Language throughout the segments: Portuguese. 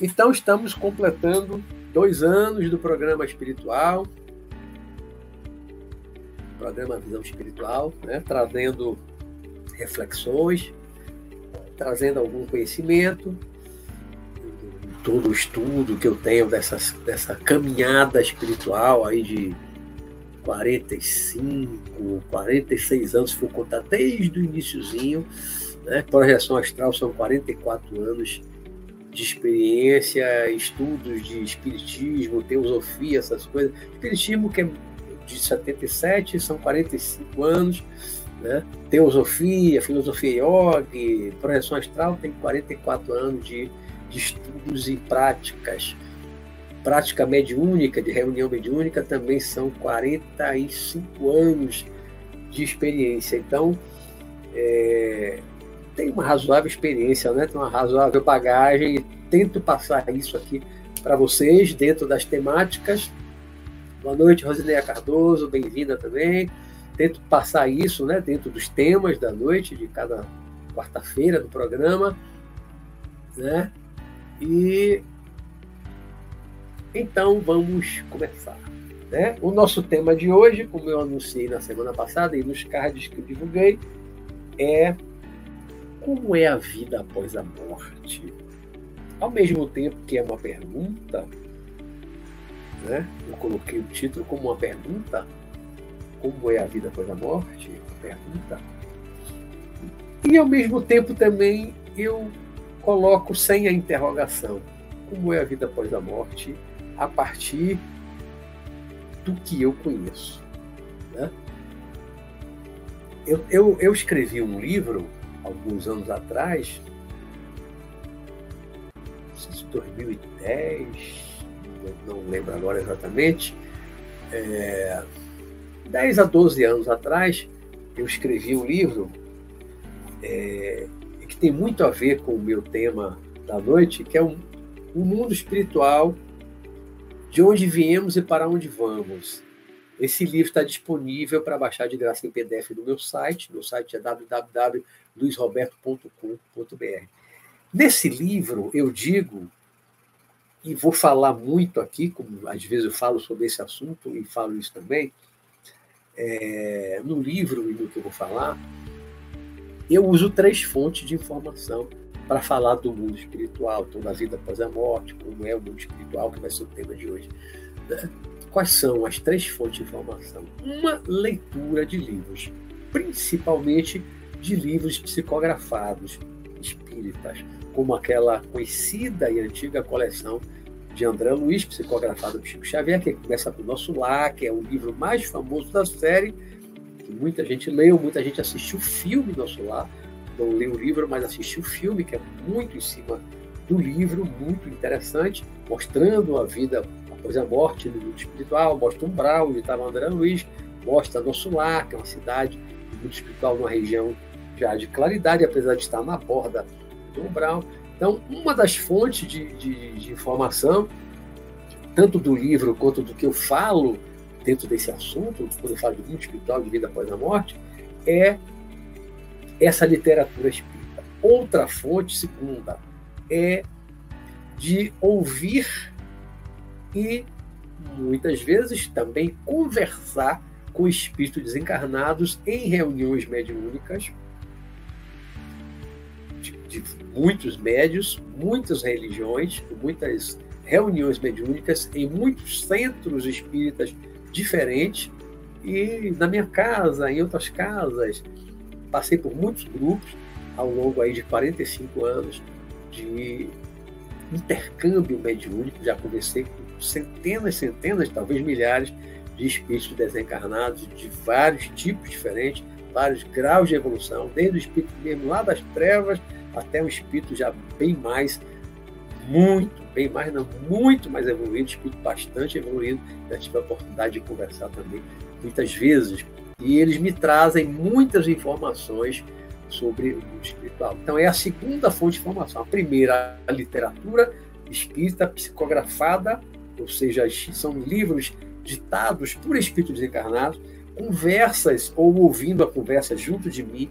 Então, estamos completando dois anos do programa espiritual, programa Visão Espiritual, né? trazendo reflexões, trazendo algum conhecimento, todo o estudo que eu tenho dessa, dessa caminhada espiritual aí de 45, 46 anos, se for contar desde o iníciozinho, né? projeção astral são 44 anos de experiência, estudos de espiritismo, teosofia, essas coisas. Espiritismo que é de 77, são 45 anos, né? Teosofia, filosofia yoga, projeção astral tem 44 anos de, de estudos e práticas. Prática mediúnica, de reunião mediúnica, também são 45 anos de experiência. Então, é, tem uma razoável experiência, né? tem uma razoável bagagem e tento passar isso aqui para vocês dentro das temáticas. Boa noite, Rosineia Cardoso, bem-vinda também. Tento passar isso né, dentro dos temas da noite, de cada quarta-feira do programa. Né? E então vamos começar. Né? O nosso tema de hoje, como eu anunciei na semana passada e nos cards que eu divulguei, é como é a vida após a morte? Ao mesmo tempo que é uma pergunta, né? eu coloquei o título como uma pergunta: como é a vida após a morte? Pergunta. E ao mesmo tempo também eu coloco sem a interrogação: como é a vida após a morte a partir do que eu conheço. Né? Eu, eu, eu escrevi um livro alguns anos atrás, 2010, não lembro agora exatamente, é, 10 a 12 anos atrás, eu escrevi um livro é, que tem muito a ver com o meu tema da noite, que é o um, um mundo espiritual, de onde viemos e para onde vamos. Esse livro está disponível para baixar de graça em PDF no meu site. Meu site é www.luisroberto.com.br. Nesse livro, eu digo, e vou falar muito aqui, como às vezes eu falo sobre esse assunto e falo isso também, é, no livro e no que eu vou falar, eu uso três fontes de informação para falar do mundo espiritual, então da vida após a morte, como é o mundo espiritual, que vai ser o tema de hoje. Né? Quais são as três fontes de informação? Uma leitura de livros, principalmente de livros psicografados espíritas, como aquela conhecida e antiga coleção de André Luiz, psicografado por Chico Xavier, que começa com o Nosso Lar, que é o livro mais famoso da série, que muita gente leu, muita gente assistiu o filme Nosso Lar, não leu o livro, mas assistiu o filme, que é muito em cima do livro, muito interessante, mostrando a vida após a morte no mundo espiritual, mostra umbral, onde estava André Luiz, mostra Nosso Lar, que é uma cidade do mundo espiritual, numa região já de claridade, apesar de estar na borda do umbral. Então, uma das fontes de, de, de informação, tanto do livro quanto do que eu falo dentro desse assunto, quando eu falo de mundo espiritual, de vida após a morte, é essa literatura espírita. Outra fonte, segunda, é de ouvir e muitas vezes também conversar com espíritos desencarnados em reuniões mediúnicas de, de muitos médios, muitas religiões, muitas reuniões mediúnicas em muitos centros espíritas diferentes e na minha casa, em outras casas, passei por muitos grupos ao longo aí de 45 anos de intercâmbio mediúnico, já conversei com centenas, centenas, talvez milhares de espíritos desencarnados de vários tipos diferentes, vários graus de evolução, desde o espírito mesmo lá das trevas até um espírito já bem mais, muito, bem mais, não, muito mais evoluído, espírito bastante evoluído. Já tive a oportunidade de conversar também muitas vezes. E eles me trazem muitas informações sobre o mundo espiritual. Então, é a segunda fonte de informação. A primeira, a literatura espírita psicografada ou seja, são livros ditados por espíritos encarnados, conversas ou ouvindo a conversa junto de mim,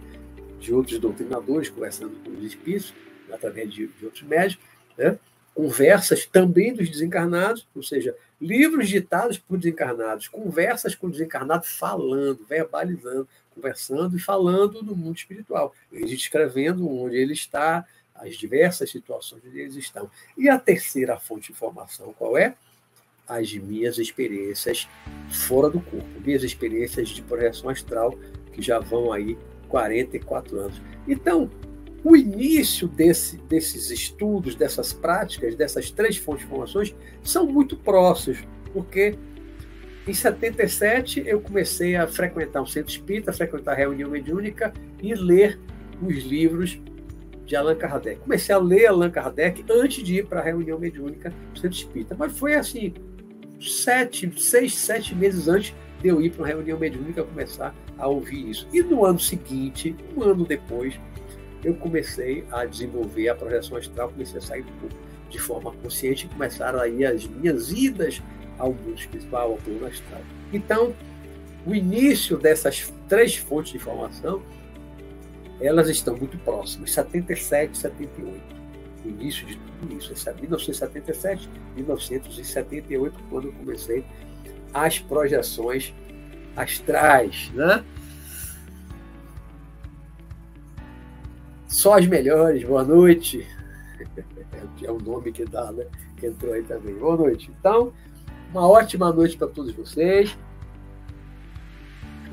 de outros doutrinadores, conversando com os espíritos, através de, de outros médicos, né? conversas também dos desencarnados, ou seja, livros ditados por desencarnados, conversas com desencarnados falando, verbalizando, conversando e falando do mundo espiritual, ele descrevendo onde ele está, as diversas situações onde eles estão. E a terceira fonte de informação qual é? As minhas experiências fora do corpo, minhas experiências de projeção astral, que já vão aí 44 anos. Então, o início desse, desses estudos, dessas práticas, dessas três informações, são muito próximos, porque em 77 eu comecei a frequentar um centro espírita, frequentar a reunião mediúnica e ler os livros de Allan Kardec. Comecei a ler Allan Kardec antes de ir para a reunião mediúnica do centro espírita, mas foi assim, sete, seis, sete meses antes de eu ir para uma reunião mediúnica começar a ouvir isso. E no ano seguinte, um ano depois, eu comecei a desenvolver a projeção astral, comecei a sair do corpo de forma consciente e começaram aí as minhas idas ao mundo espiritual, ao plano astral. Então, o início dessas três fontes de informação, elas estão muito próximas, 77, 78. O início de tudo isso, é 1977, 1978, quando eu comecei as projeções astrais, né? Só as melhores, boa noite. É o nome que dá, né? Que entrou aí também. Boa noite. Então, uma ótima noite para todos vocês.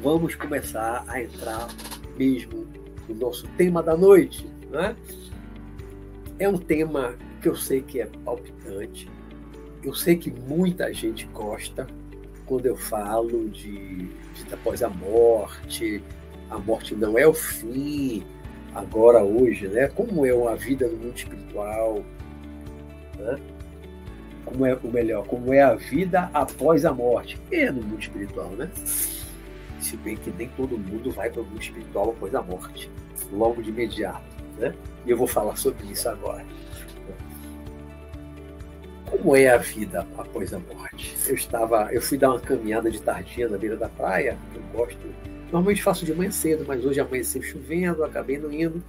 Vamos começar a entrar mesmo no nosso tema da noite. Né? É um tema que eu sei que é palpitante. Eu sei que muita gente gosta quando eu falo de vida após a morte. A morte não é o fim, agora, hoje, né? Como é a vida no mundo espiritual, né? Como é o melhor, como é a vida após a morte, é no mundo espiritual, né? Se bem que nem todo mundo vai para o mundo espiritual após a morte, logo de imediato, né? E eu vou falar sobre isso agora. Como é a vida após a morte? Eu estava, eu fui dar uma caminhada de tardinha na beira da praia, eu gosto Normalmente faço de manhã cedo, mas hoje amanheceu chovendo, acabei não indo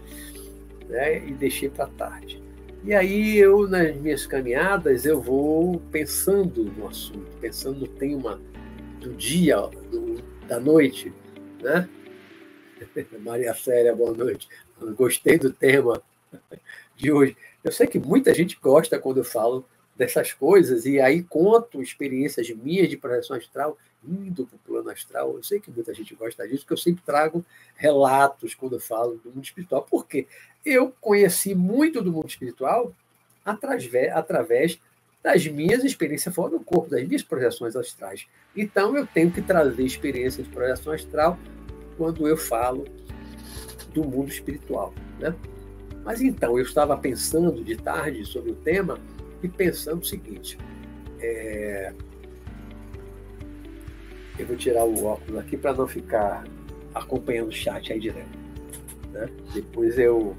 né, e deixei para tarde. E aí eu, nas minhas caminhadas, eu vou pensando no assunto, pensando no tema do dia, do, da noite, né? Maria Célia, boa noite. Gostei do tema de hoje. Eu sei que muita gente gosta quando eu falo dessas coisas, e aí conto experiências minhas de projeção astral, indo para o plano astral. Eu sei que muita gente gosta disso, porque eu sempre trago relatos quando eu falo do mundo espiritual. Por quê? Eu conheci muito do mundo espiritual através, através das minhas experiências fora do corpo, das minhas projeções astrais. Então, eu tenho que trazer experiências de projeção astral quando eu falo do mundo espiritual. Né? Mas então, eu estava pensando de tarde sobre o tema e pensando o seguinte: é... eu vou tirar o óculos aqui para não ficar acompanhando o chat aí direto. Né? Depois eu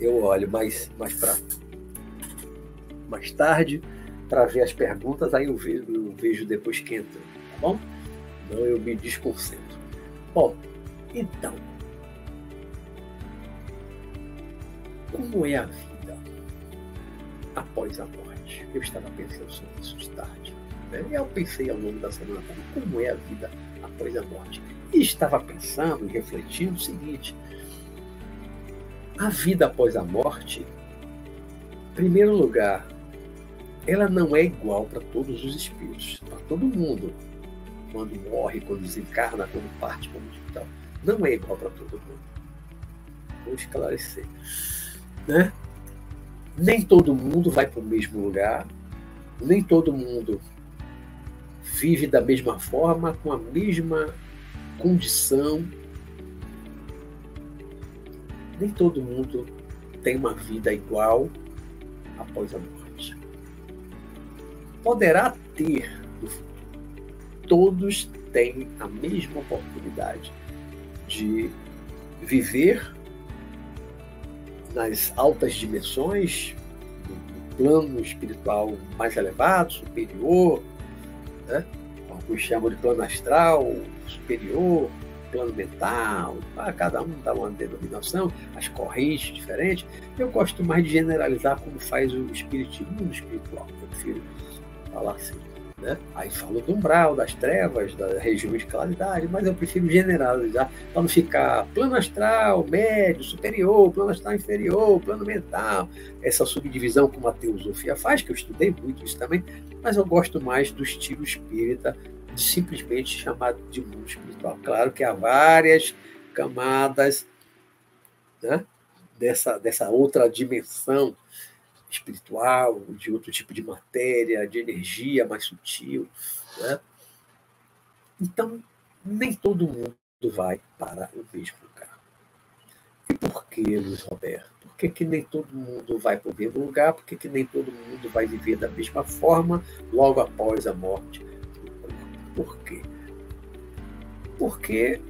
eu olho mais mais para mais tarde para ver as perguntas, aí eu vejo, eu vejo depois que entra, tá bom? Não eu me desconcentro. Bom, então, como é a vida? Após a morte. Eu estava pensando sobre isso de tarde. Né? Eu pensei ao longo da semana como é a vida após a morte. E estava pensando e refletindo o seguinte: a vida após a morte, em primeiro lugar, ela não é igual para todos os espíritos, para todo mundo. Quando morre, quando desencarna, quando parte para o hospital. Não é igual para todo mundo. Vou esclarecer. Né? Nem todo mundo vai para o mesmo lugar, nem todo mundo vive da mesma forma, com a mesma condição. Nem todo mundo tem uma vida igual após a morte. Poderá ter no futuro. Todos têm a mesma oportunidade de viver nas altas dimensões, no plano espiritual mais elevado, superior, né? uns chamam de plano astral, superior, plano mental, cada um dá uma denominação, as correntes diferentes. Eu gosto mais de generalizar como faz o espiritismo, espiritual. Eu prefiro falar assim. Né? Aí falo do umbral, das trevas, da região de claridade, mas eu prefiro generalizar para não ficar plano astral, médio, superior, plano astral inferior, plano mental, essa subdivisão como a teosofia faz, que eu estudei muito isso também, mas eu gosto mais do estilo espírita, simplesmente chamado de mundo espiritual. Claro que há várias camadas né, dessa, dessa outra dimensão espiritual, de outro tipo de matéria, de energia mais sutil. Né? Então, nem todo mundo vai para o mesmo lugar. E por que, Luiz Roberto? Por que, que nem todo mundo vai para o mesmo lugar? Por que, que nem todo mundo vai viver da mesma forma logo após a morte Por quê? Porque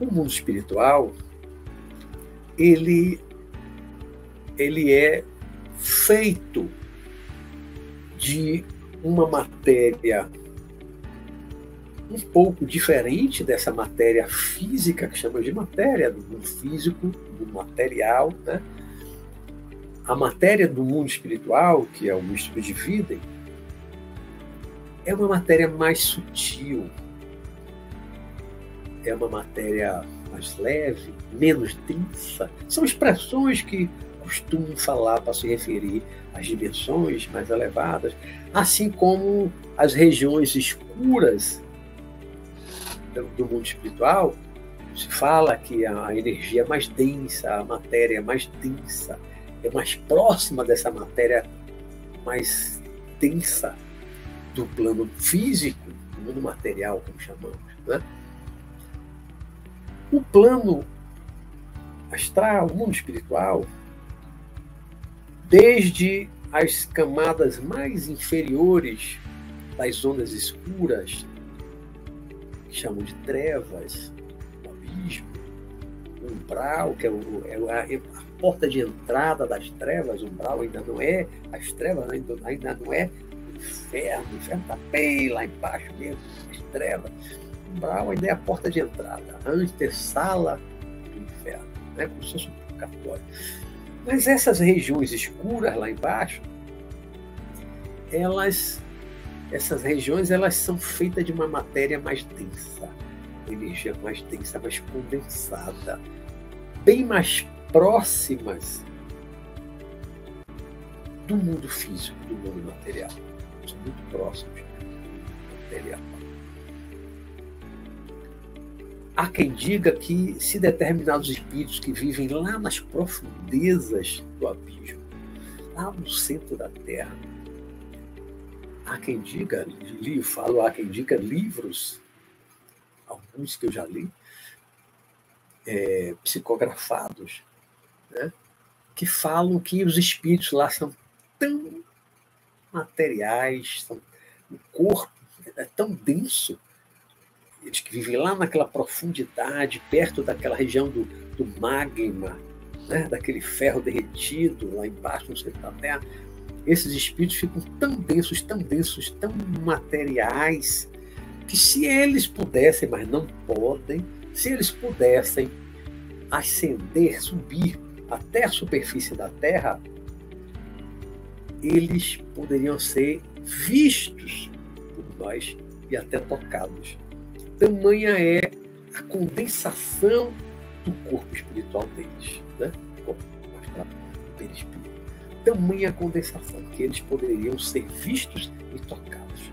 o mundo espiritual ele ele é feito de uma matéria um pouco diferente dessa matéria física, que chama de matéria do mundo físico, do material. Né? A matéria do mundo espiritual, que é o místico de vida, é uma matéria mais sutil, é uma matéria mais leve, menos densa. São expressões que costumam falar para se referir às dimensões mais elevadas, assim como as regiões escuras do mundo espiritual, se fala que a energia é mais densa, a matéria é mais densa, é mais próxima dessa matéria mais densa do plano físico, do mundo material, como chamamos. Né? O plano astral, o mundo espiritual, desde as camadas mais inferiores das ondas escuras, que chamam de trevas, o abismo, o umbral, que é, o, é a, a, porta de entrada das trevas, o umbral ainda não é, as trevas ainda, ainda não é o inferno, o inferno está bem lá embaixo mesmo, as trevas. O umbral ainda é a porta de entrada, a antessala do inferno, né? como se fosse um purgatório. Mas essas regiões escuras lá embaixo, elas, essas regiões, elas são feitas de uma matéria mais densa, energia mais densa, mais condensada, bem mais próximas do mundo físico, do mundo material. São muito próximos do material. Há quem diga que se determinados espíritos que vivem lá nas profundezas do abismo, lá no centro da Terra, há quem diga, li, falo, há quem diga livros, alguns que eu já li, é, psicografados, né, que falam que os espíritos lá são tão materiais, são, o corpo é tão denso eles que vivem lá naquela profundidade, perto daquela região do, do magma, né? daquele ferro derretido lá embaixo no centro da Terra, esses espíritos ficam tão densos, tão densos, tão materiais, que se eles pudessem, mas não podem, se eles pudessem ascender, subir até a superfície da Terra, eles poderiam ser vistos por nós e até tocados. Tamanha é a condensação do corpo espiritual deles, né? corpo astral, perispírito. Tamanha condensação que eles poderiam ser vistos e tocados.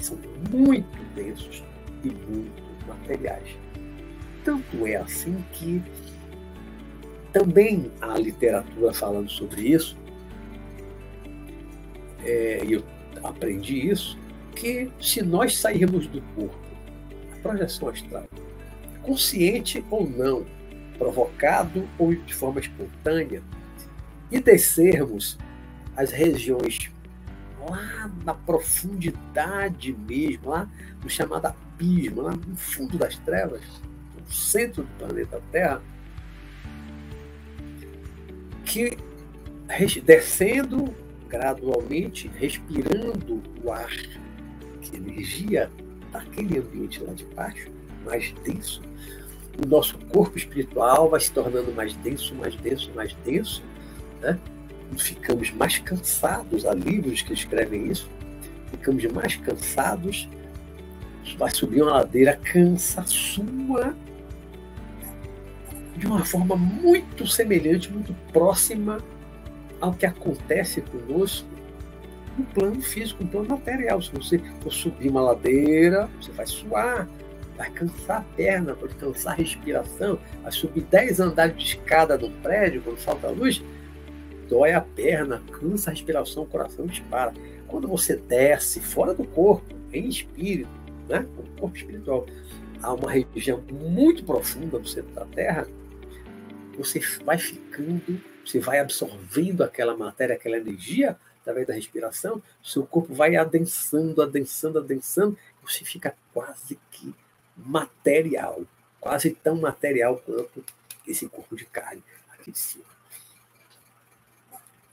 São muito densos e muito materiais. Tanto é assim que também há literatura falando sobre isso, é, eu aprendi isso, que se nós sairmos do corpo projeção astral, consciente ou não, provocado ou de forma espontânea, e descermos as regiões lá na profundidade mesmo, lá no chamado abismo, lá no fundo das trevas, no centro do planeta Terra, que descendo gradualmente, respirando o ar, que energia daquele ambiente lá de baixo, mais denso, o nosso corpo espiritual vai se tornando mais denso, mais denso, mais denso, né? ficamos mais cansados, há livros que escrevem isso, ficamos mais cansados, vai subir uma ladeira, cansa sua de uma forma muito semelhante, muito próxima ao que acontece conosco no plano físico, no plano material. Se você for subir uma ladeira, você vai suar, vai cansar a perna, pode cansar a respiração, vai subir 10 andares de escada no prédio, quando falta a luz, dói a perna, cansa a respiração, o coração dispara. Quando você desce fora do corpo, em espírito, né, o corpo espiritual, há uma região muito profunda do centro da Terra, você vai ficando, você vai absorvendo aquela matéria, aquela energia através da respiração, seu corpo vai adensando, adensando, adensando, você fica quase que material, quase tão material quanto esse corpo de carne aqui de cima.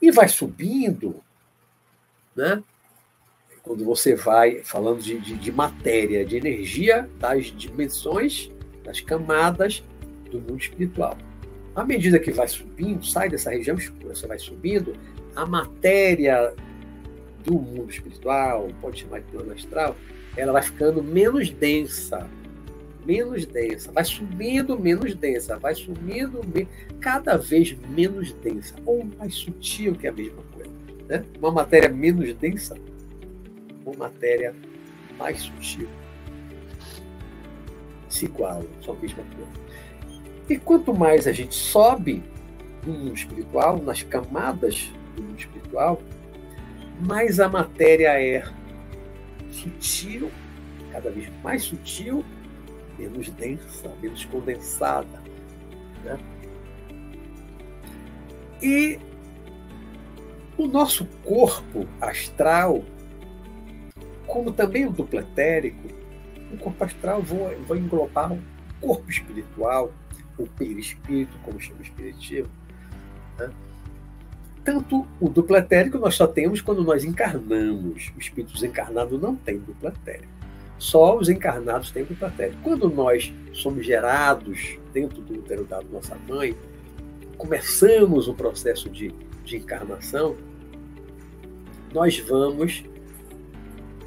E vai subindo, né? Quando você vai falando de, de, de matéria, de energia, das dimensões, das camadas do mundo espiritual. À medida que vai subindo, sai dessa região escura, você vai subindo, a matéria do mundo espiritual, pode chamar de plano astral, ela vai ficando menos densa, menos densa, vai subindo menos densa, vai sumindo cada vez menos densa, ou mais sutil que a mesma coisa. Né? Uma matéria menos densa, uma matéria mais sutil. Se igualam, são a mesma coisa. E quanto mais a gente sobe no mundo espiritual, nas camadas do mundo espiritual, mais a matéria é sutil, cada vez mais sutil, menos densa, menos condensada. Né? E o nosso corpo astral, como também o duplo etérico, o corpo astral vai, englobar o corpo espiritual, o perispírito, como chama o espiritismo. Né? Tanto o duplo etérico nós só temos quando nós encarnamos. O espírito desencarnado não tem duplo etérico. Só os encarnados têm duplo etérico. Quando nós somos gerados dentro do útero da nossa mãe, começamos o processo de, de encarnação, nós vamos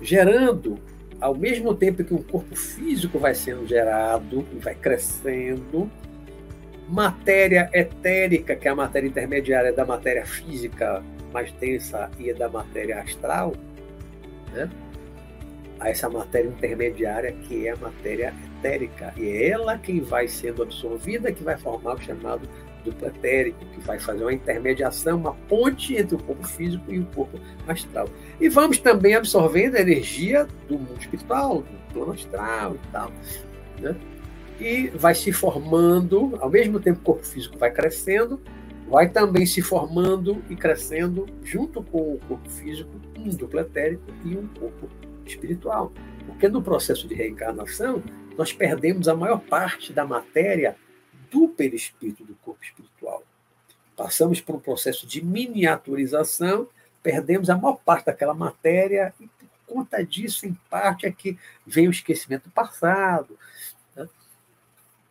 gerando, ao mesmo tempo que o corpo físico vai sendo gerado e vai crescendo, matéria etérica, que é a matéria intermediária da matéria física mais densa e da matéria astral, né? a essa matéria intermediária que é a matéria etérica. E é ela quem vai sendo absorvida, que vai formar o chamado duplo etérico, que vai fazer uma intermediação, uma ponte entre o corpo físico e o corpo astral. E vamos também absorvendo a energia do mundo espiritual, do plano astral e tal. Né? E vai se formando, ao mesmo tempo que o corpo físico vai crescendo, vai também se formando e crescendo junto com o corpo físico um duplo etérico e um corpo espiritual. Porque no processo de reencarnação, nós perdemos a maior parte da matéria do perispírito do corpo espiritual. Passamos por um processo de miniaturização, perdemos a maior parte daquela matéria e por conta disso, em parte, é que vem o esquecimento passado,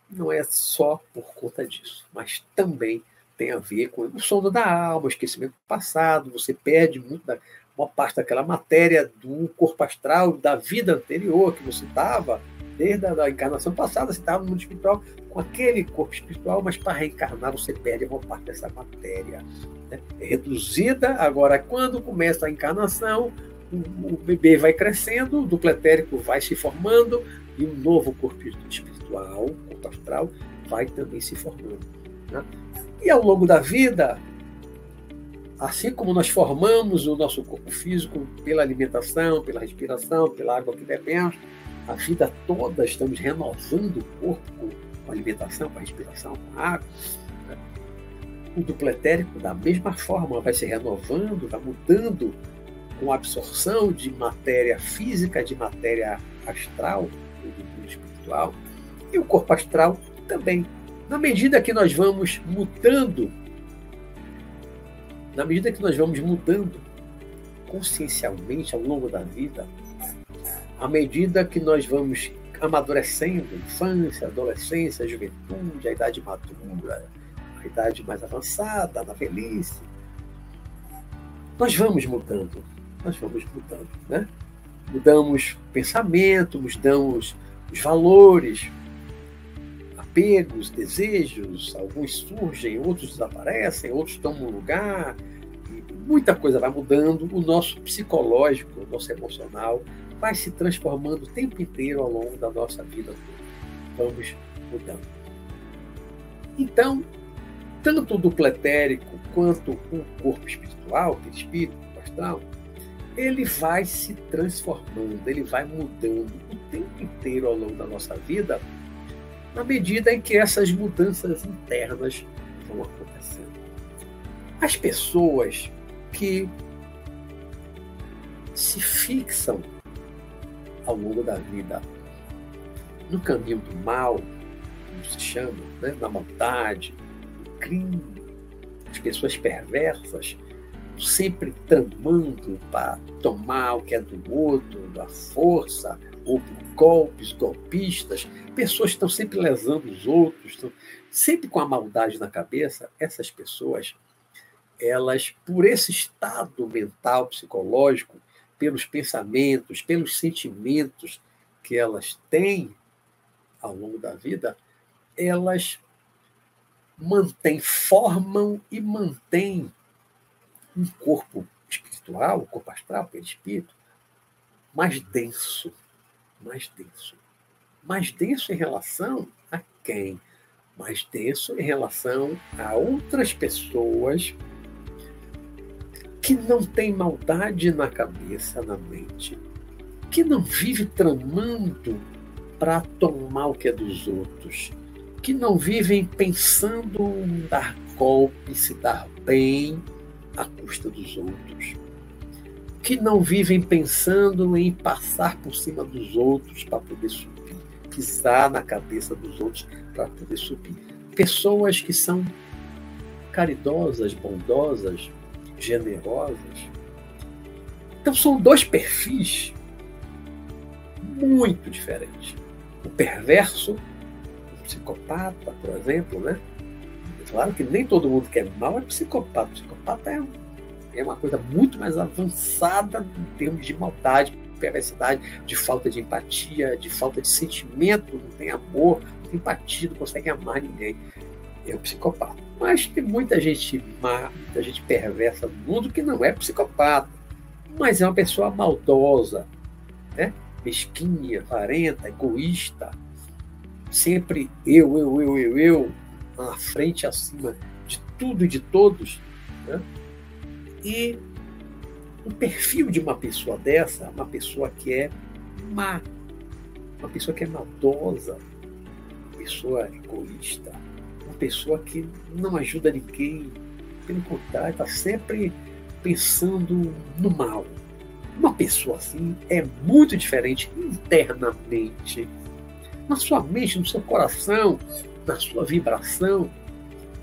não é só por conta disso, mas também tem a ver com o sono da alma, o esquecimento do passado, você perde muito da, uma parte daquela matéria do corpo astral, da vida anterior que você estava, desde a encarnação passada, você estava no mundo espiritual com aquele corpo espiritual, mas para reencarnar você perde uma parte dessa matéria. Né? É reduzida, agora quando começa a encarnação, o, o bebê vai crescendo, o duplo etérico vai se formando e um novo corpo espiritual corpo astral vai também se formando. Né? E ao longo da vida, assim como nós formamos o nosso corpo físico pela alimentação, pela respiração, pela água que bebemos, a vida toda estamos renovando o corpo com, alimentação, com respiração, com água. Né? O duplo etérico, da mesma forma, vai se renovando, vai mudando com a absorção de matéria física, de matéria astral, do espiritual, e o corpo astral também. Na medida que nós vamos mudando, na medida que nós vamos mudando consciencialmente ao longo da vida, à medida que nós vamos amadurecendo, infância, adolescência, juventude, a idade madura, a idade mais avançada, na velhice, nós vamos mudando, nós vamos mudando, né? Mudamos pensamento, mudamos os valores, apegos, desejos, alguns surgem, outros desaparecem, outros tomam lugar, muita coisa vai mudando, o nosso psicológico, o nosso emocional vai se transformando o tempo inteiro ao longo da nossa vida. Vamos mudando. Então, tanto do pletérico quanto o corpo espiritual, espírito, astral, ele vai se transformando, ele vai mudando o tempo inteiro ao longo da nossa vida, na medida em que essas mudanças internas vão acontecendo. As pessoas que se fixam ao longo da vida no caminho do mal, como se chama, né? na maldade, no crime, as pessoas perversas, sempre tramando para tomar o que é do outro, da força, ou por golpes, golpistas, pessoas que estão sempre lesando os outros, estão sempre com a maldade na cabeça, essas pessoas elas, por esse estado mental, psicológico, pelos pensamentos, pelos sentimentos que elas têm ao longo da vida, elas mantêm, formam e mantêm um corpo espiritual, um corpo astral, perispírito, mais denso, mais denso. Mais denso em relação a quem? Mais denso em relação a outras pessoas que não tem maldade na cabeça, na mente, que não vive tramando para tomar o que é dos outros, que não vivem pensando em dar golpe, se dar bem à custa dos outros, que não vivem pensando em passar por cima dos outros para poder subir, pisar na cabeça dos outros para poder subir. Pessoas que são caridosas, bondosas, generosas. Então são dois perfis muito diferentes. O perverso, o psicopata, por exemplo, né? Claro que nem todo mundo que é mal é psicopata. Psicopata é, é uma coisa muito mais avançada em termos de maldade, perversidade, de falta de empatia, de falta de sentimento, não tem amor, não tem empatia, não consegue amar ninguém. É o psicopata. Mas tem muita gente má, muita gente perversa no mundo que não é psicopata, mas é uma pessoa maldosa, né? mesquinha, varenta, egoísta, sempre eu, eu, eu, eu, eu, à frente, acima de tudo e de todos. Né? E o perfil de uma pessoa dessa, uma pessoa que é má, uma pessoa que é maldosa, uma pessoa egoísta, pessoa que não ajuda ninguém, pelo contrário, está sempre pensando no mal. Uma pessoa assim é muito diferente internamente, na sua mente, no seu coração, na sua vibração.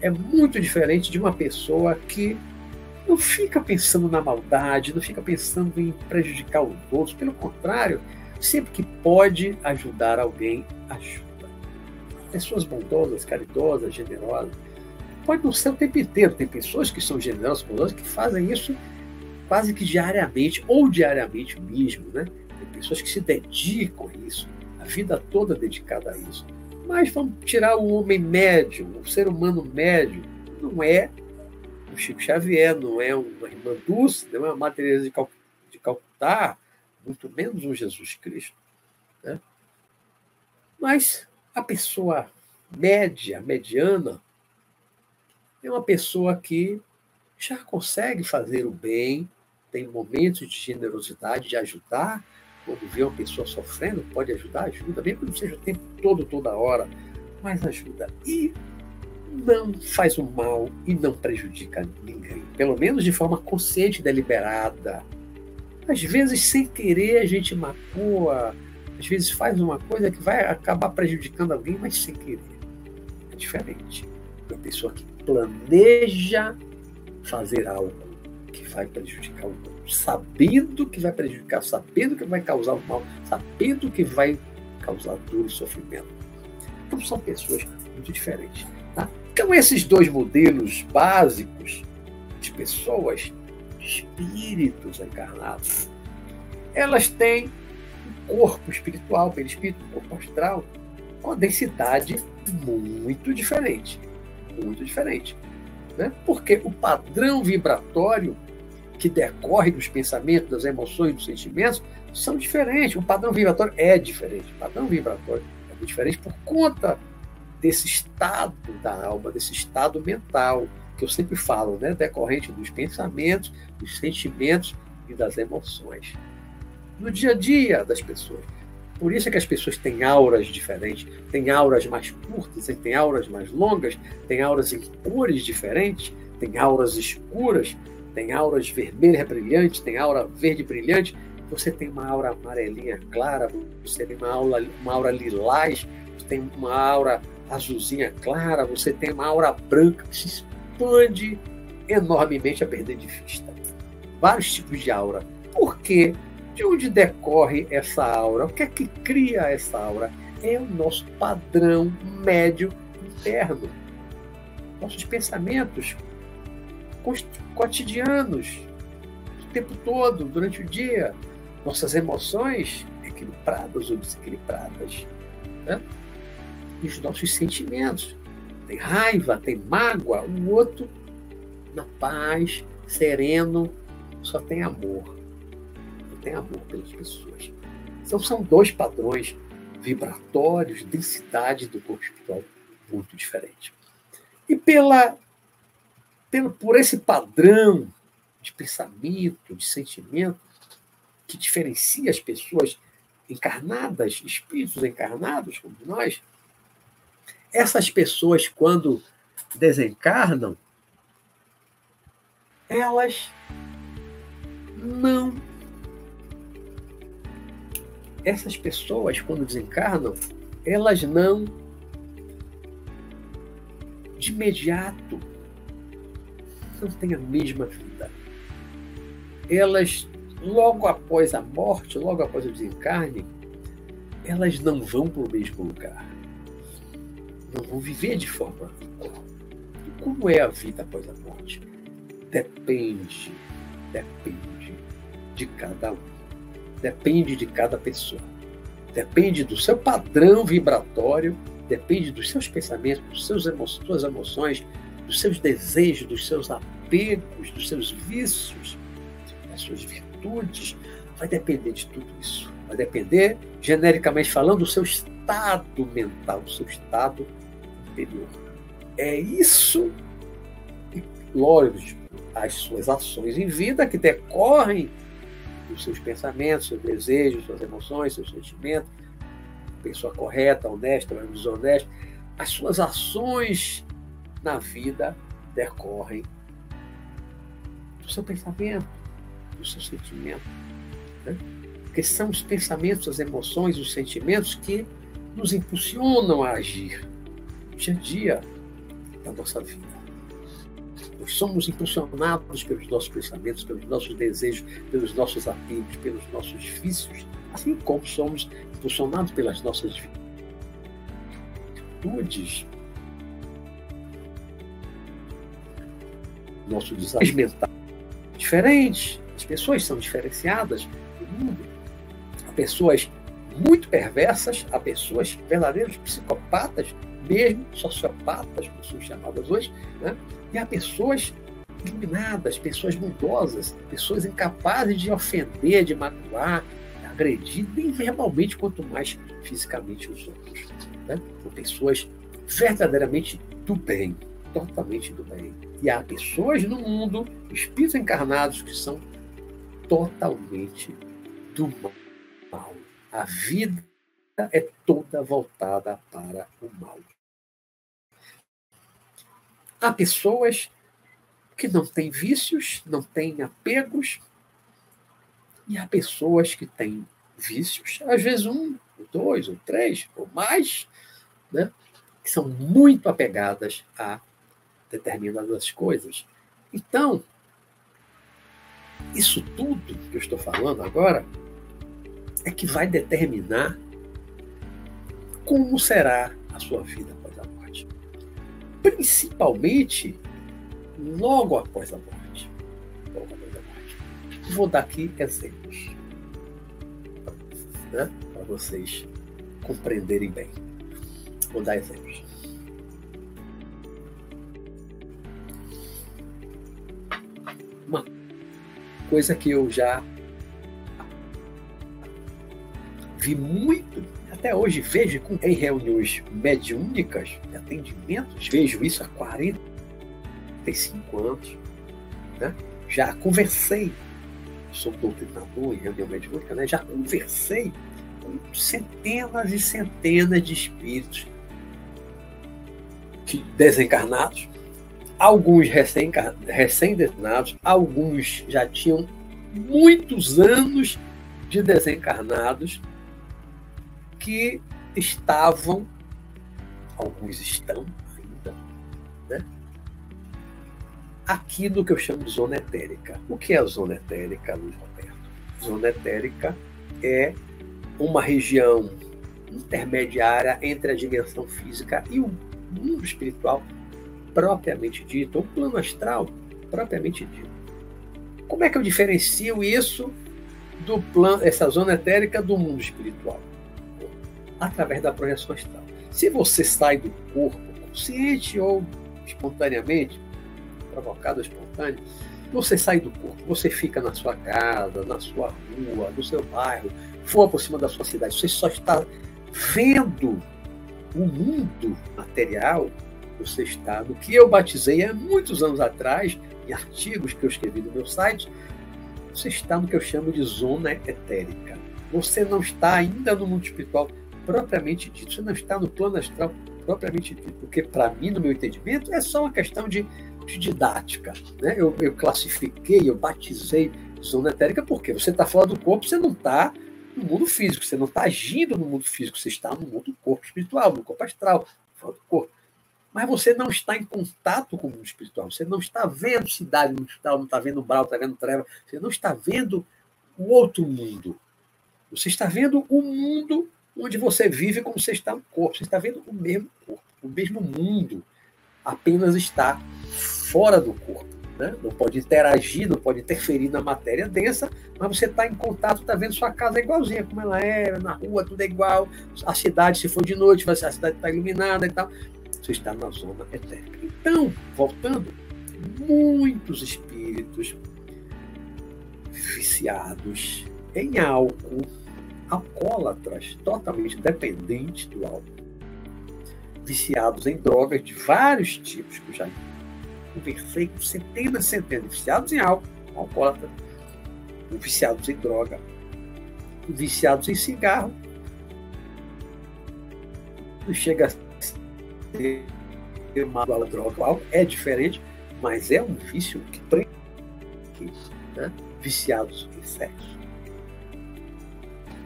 É muito diferente de uma pessoa que não fica pensando na maldade, não fica pensando em prejudicar os outros. Pelo contrário, sempre que pode ajudar alguém, ajuda pessoas bondosas, caridosas, generosas. Pode não ser o tempo inteiro, tem pessoas que são generosas, bondosas, que fazem isso quase que diariamente, ou diariamente mesmo, né? Tem pessoas que se dedicam a isso, a vida toda dedicada a isso. Mas vamos tirar o homem médio, o ser humano médio, não é o Chico Xavier, não é uma irmã Dulce, não é uma Maria de, Cal, de Calcutá, muito menos um Jesus Cristo. Né? Mas a pessoa média, mediana, é uma pessoa que já consegue fazer o bem, tem momentos de generosidade, de ajudar. Quando vê uma pessoa sofrendo, pode ajudar, ajuda, mesmo que não seja o tempo todo, toda hora, mas ajuda. E não faz o mal e não prejudica ninguém, pelo menos de forma consciente e deliberada. Às vezes, sem querer, a gente magoa, às vezes faz uma coisa que vai acabar prejudicando alguém, mas sem querer. É diferente. Uma pessoa que planeja fazer algo que vai prejudicar o outro. Sabendo que vai prejudicar, sabendo que vai causar mal, sabendo que vai causar dor e sofrimento. Então são pessoas muito diferentes. Tá? Então esses dois modelos básicos de pessoas, espíritos encarnados, elas têm um corpo espiritual, perispírito, um corpo astral, com densidade muito diferente. Muito diferente. Né? Porque o padrão vibratório que decorre dos pensamentos, das emoções, dos sentimentos, são diferentes. O padrão vibratório é diferente. O padrão vibratório é diferente por conta desse estado da alma, desse estado mental, que eu sempre falo, né? decorrente dos pensamentos, dos sentimentos e das emoções. No dia a dia das pessoas. Por isso é que as pessoas têm auras diferentes, têm auras mais curtas, têm auras mais longas, têm auras em cores diferentes, têm auras escuras, tem auras vermelhas brilhantes, tem aura verde brilhante, você tem uma aura amarelinha clara, você tem uma aura, uma aura lilás, você tem uma aura azulzinha clara, você tem uma aura branca que se expande enormemente a perder de vista. Vários tipos de aura. Por quê? De onde decorre essa aura? O que é que cria essa aura? É o nosso padrão médio interno. Nossos pensamentos cotidianos, o tempo todo, durante o dia. Nossas emoções equilibradas ou desequilibradas. Né? E os nossos sentimentos. Tem raiva, tem mágoa, o outro na paz, sereno, só tem amor. Só tem amor pelas pessoas. Então são dois padrões vibratórios, densidade do corpo espiritual muito diferente. E pela pelo, por esse padrão de pensamento, de sentimento, que diferencia as pessoas encarnadas, espíritos encarnados como nós, essas pessoas, quando desencarnam, elas não. Essas pessoas, quando desencarnam, elas não de imediato não têm a mesma vida. Elas, logo após a morte, logo após o desencarne, elas não vão para o mesmo lugar. Não vão viver de forma igual. Como é a vida após a morte? Depende, depende de cada um. Depende de cada pessoa. Depende do seu padrão vibratório, depende dos seus pensamentos, dos seus suas emoções, dos seus desejos, dos seus apegos, dos seus vícios, das suas virtudes, vai depender de tudo isso. Vai depender, genericamente falando, do seu estado mental, do seu estado interior. É isso, e lógico, as suas ações em vida que decorrem dos seus pensamentos, seus desejos, suas emoções, seus sentimentos, pessoa correta, honesta, desonesta, as suas ações na vida decorrem do seu pensamento, do seu sentimento. Né? Porque são os pensamentos, as emoções, os sentimentos que nos impulsionam a agir dia a dia da nossa vida. Nós somos impulsionados pelos nossos pensamentos, pelos nossos desejos, pelos nossos apegos, pelos nossos vícios, assim como somos impulsionados pelas nossas virtudes, nosso desafio mental diferente. As pessoas são diferenciadas no mundo. Há pessoas muito perversas, há pessoas verdadeiros psicopatas, mesmo sociopatas, como são chamadas hoje, né? e há pessoas iluminadas, pessoas bondosas, pessoas incapazes de ofender, de magoar, de agredir, nem verbalmente, quanto mais fisicamente os outros. Né? São pessoas verdadeiramente do bem, totalmente do bem. E há pessoas no mundo, espíritos encarnados, que são totalmente do mal. A vida é toda voltada para o mal. Há pessoas que não têm vícios, não têm apegos, e há pessoas que têm vícios, às vezes um, dois, ou três, ou mais, né? que são muito apegadas a determinadas coisas. Então, isso tudo que eu estou falando agora é que vai determinar como será a sua vida após a morte. Principalmente logo após a morte. Logo após a morte. Vou dar aqui exemplos né, para vocês compreenderem bem. Vou dar exemplos. Coisa que eu já vi muito, até hoje vejo em reuniões mediúnicas de atendimentos, vejo isso há 45 anos. Né? Já conversei, sou doutrinador em reunião mediúnica, né? já conversei com centenas e centenas de espíritos que, desencarnados, alguns recém-destinados, alguns já tinham muitos anos de desencarnados que estavam, alguns estão ainda, né? aqui no que eu chamo de zona etérica. O que é a zona etérica, Luiz Roberto? Zona etérica é uma região intermediária entre a dimensão física e o mundo espiritual propriamente dito, ou plano astral propriamente dito. Como é que eu diferencio isso do plano, essa zona etérica do mundo espiritual? através da projeção astral. Se você sai do corpo, consciente ou espontaneamente, provocado ou espontâneo, você sai do corpo, você fica na sua casa, na sua rua, no seu bairro, for por cima da sua cidade, você só está vendo o mundo material, você está no que eu batizei há muitos anos atrás, em artigos que eu escrevi no meu site, você está no que eu chamo de zona etérica. Você não está ainda no mundo espiritual, propriamente dito. Você não está no plano astral propriamente dito, porque para mim, no meu entendimento, é só uma questão de, de didática. Né? Eu, eu, classifiquei, eu batizei zona etérica porque você está fora do corpo, você não está no mundo físico, você não está agindo no mundo físico, você está no mundo do corpo espiritual, no corpo astral, fora do corpo. Mas você não está em contato com o mundo espiritual, você não está vendo cidade no espiritual, não está vendo brau, está vendo treva, você não está vendo o outro mundo. Você está vendo o mundo onde você vive como você está no corpo. Você está vendo o mesmo corpo, o mesmo mundo, apenas está fora do corpo. Né? Não pode interagir, não pode interferir na matéria densa, mas você está em contato, está vendo sua casa igualzinha, como ela era, na rua, tudo é igual. A cidade, se for de noite, a cidade está iluminada e tal. Você está na zona etérica. Então, voltando, muitos espíritos viciados em álcool, alcoólatras, totalmente dependentes do álcool, viciados em drogas de vários tipos, que eu já conversei com centenas e centenas, viciados em álcool, alcoólatras, viciados em droga, viciados em cigarro. Chega a ser uma droga, álcool é diferente, mas é um vício que prende, né? viciados em sexo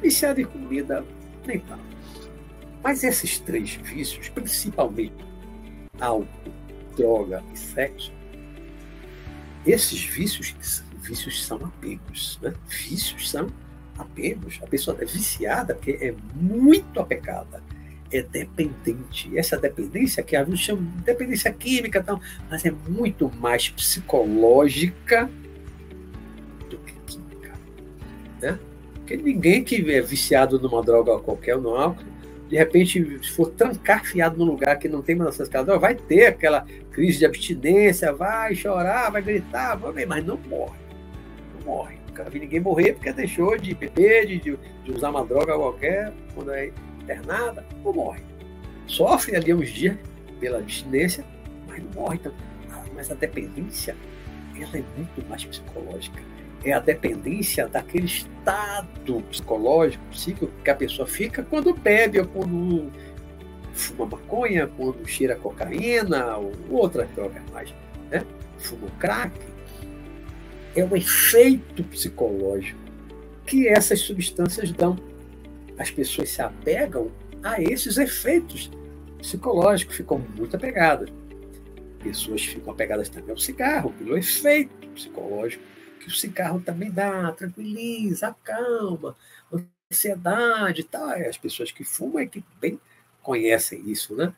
Viciado em comida, nem tanto. Mas esses três vícios, principalmente álcool, droga e sexo, esses vícios, vícios são apegos. Né? Vícios são apegos. A pessoa é viciada porque é muito apegada, é dependente. Essa dependência que a gente chama de dependência química, tal, mas é muito mais psicológica do que química. Né? Porque ninguém que é viciado numa droga qualquer no álcool, de repente, se for trancar fiado num lugar que não tem mais acesso vai ter aquela crise de abstinência, vai chorar, vai gritar, vai, mas não morre. Não morre. Nunca vi ninguém morrer porque deixou de beber, de, de usar uma droga qualquer, quando é internada, não morre. Sofre ali uns dias pela abstinência, mas não morre. Então, mas a dependência, ela é muito mais psicológica é a dependência daquele estado psicológico, psíquico que a pessoa fica quando bebe ou quando fuma maconha, quando cheira cocaína ou outra droga mais, né? fuma crack. É o efeito psicológico que essas substâncias dão. As pessoas se apegam a esses efeitos psicológicos, ficam muito apegadas. Pessoas ficam apegadas também ao cigarro, pelo efeito psicológico que o cigarro também dá, tranquiliza, acalma, ansiedade e tal. As pessoas que fumam é que bem conhecem isso, né?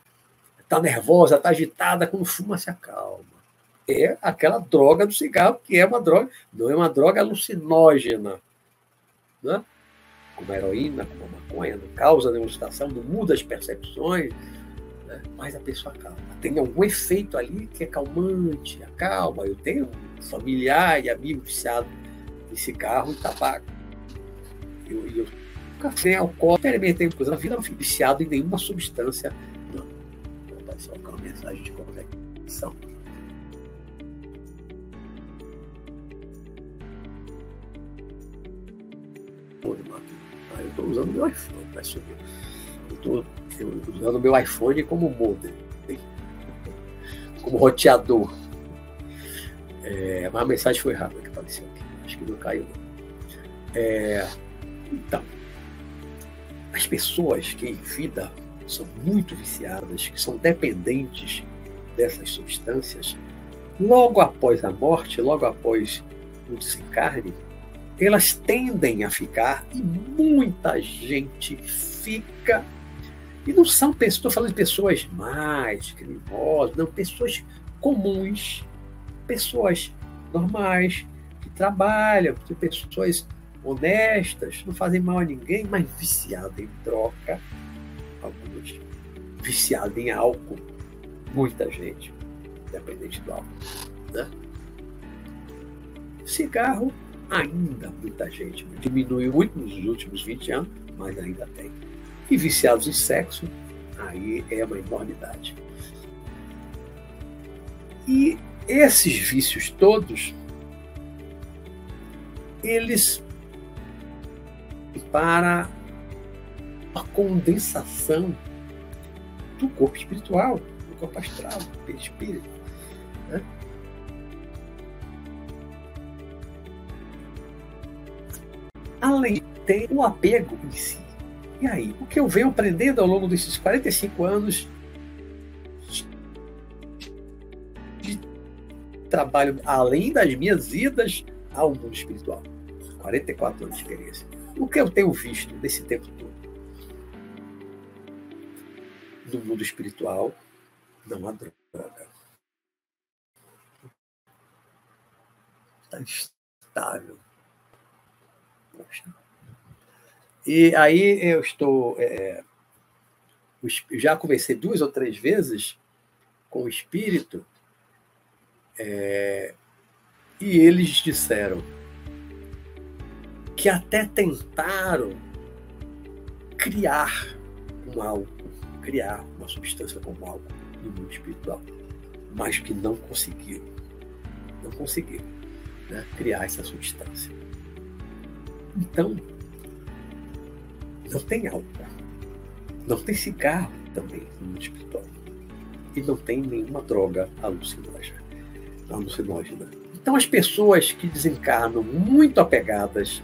Está nervosa, está agitada, quando fuma se acalma. É aquela droga do cigarro, que é uma droga, não é uma droga alucinógena, né? Como a heroína, como a maconha, não causa nenhuma excitação, não muda as percepções, né? mas a pessoa acalma. Tem algum efeito ali que é calmante, acalma. Eu tenho um familiar e amigo viciado em cigarro e tabaco. Eu, eu café, álcool, experimentei coisa na vida, não fui viciado em nenhuma substância. Não. Vou só uma mensagem de conexão. Ah, eu estou usando meu iPhone para subir. Eu estou usando meu iPhone como modem, como roteador. É, mas a mensagem foi rápida que apareceu aqui. Acho que não caiu. É, então, as pessoas que em vida são muito viciadas, que são dependentes dessas substâncias, logo após a morte, logo após o desencarne, elas tendem a ficar e muita gente fica. E não são pessoas, estou falando de pessoas mais criminosas, não, pessoas comuns, pessoas normais, que trabalham, pessoas honestas, não fazem mal a ninguém, mas viciado em droga, alguns viciado em álcool, muita gente, dependente do álcool. Né? Cigarro, ainda muita gente, diminuiu muito nos últimos 20 anos, mas ainda tem. E viciados em sexo, aí é uma enormidade. E esses vícios todos, eles para a condensação do corpo espiritual, do corpo astral, do perispírito. Além ter o apego em si. E aí, o que eu venho aprendendo ao longo desses 45 anos de trabalho, além das minhas idas ao mundo espiritual. 44 anos de experiência o que eu tenho visto nesse tempo todo? No mundo espiritual, não há droga. Está estável. E aí eu estou. É, já conversei duas ou três vezes com o espírito, é, e eles disseram que até tentaram criar um álcool, criar uma substância como álcool no mundo espiritual, mas que não conseguiram. Não conseguiram né, criar essa substância. Então, não tem álcool, não tem cigarro também no espiritual, e não tem nenhuma droga alucinógena. alucinógena. Então, as pessoas que desencarnam muito apegadas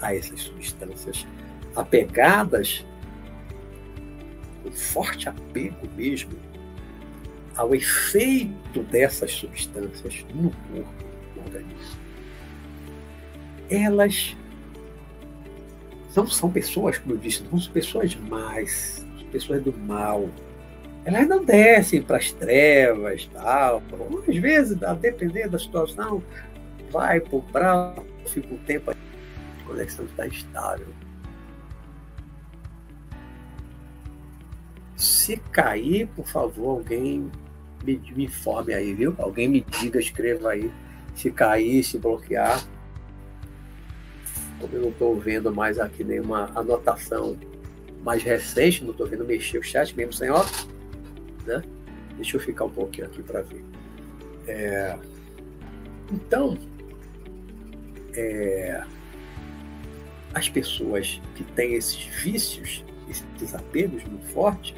a essas substâncias, apegadas, um forte apego mesmo ao efeito dessas substâncias no corpo, no organismo. Elas não são pessoas, como eu disse, não são pessoas más, são pessoas do mal. Elas não descem para as trevas, tal. Às vezes, a depender da situação, vai para o bravo, fica um tempo conexão está estável. Se cair, por favor, alguém me, me informe aí, viu? Alguém me diga, escreva aí. Se cair, se bloquear. Como eu não estou vendo mais aqui nenhuma anotação mais recente, não estou vendo mexer o chat mesmo sem óculos, né? Deixa eu ficar um pouquinho aqui para ver. É... Então, é as pessoas que têm esses vícios, esses apegos muito fortes,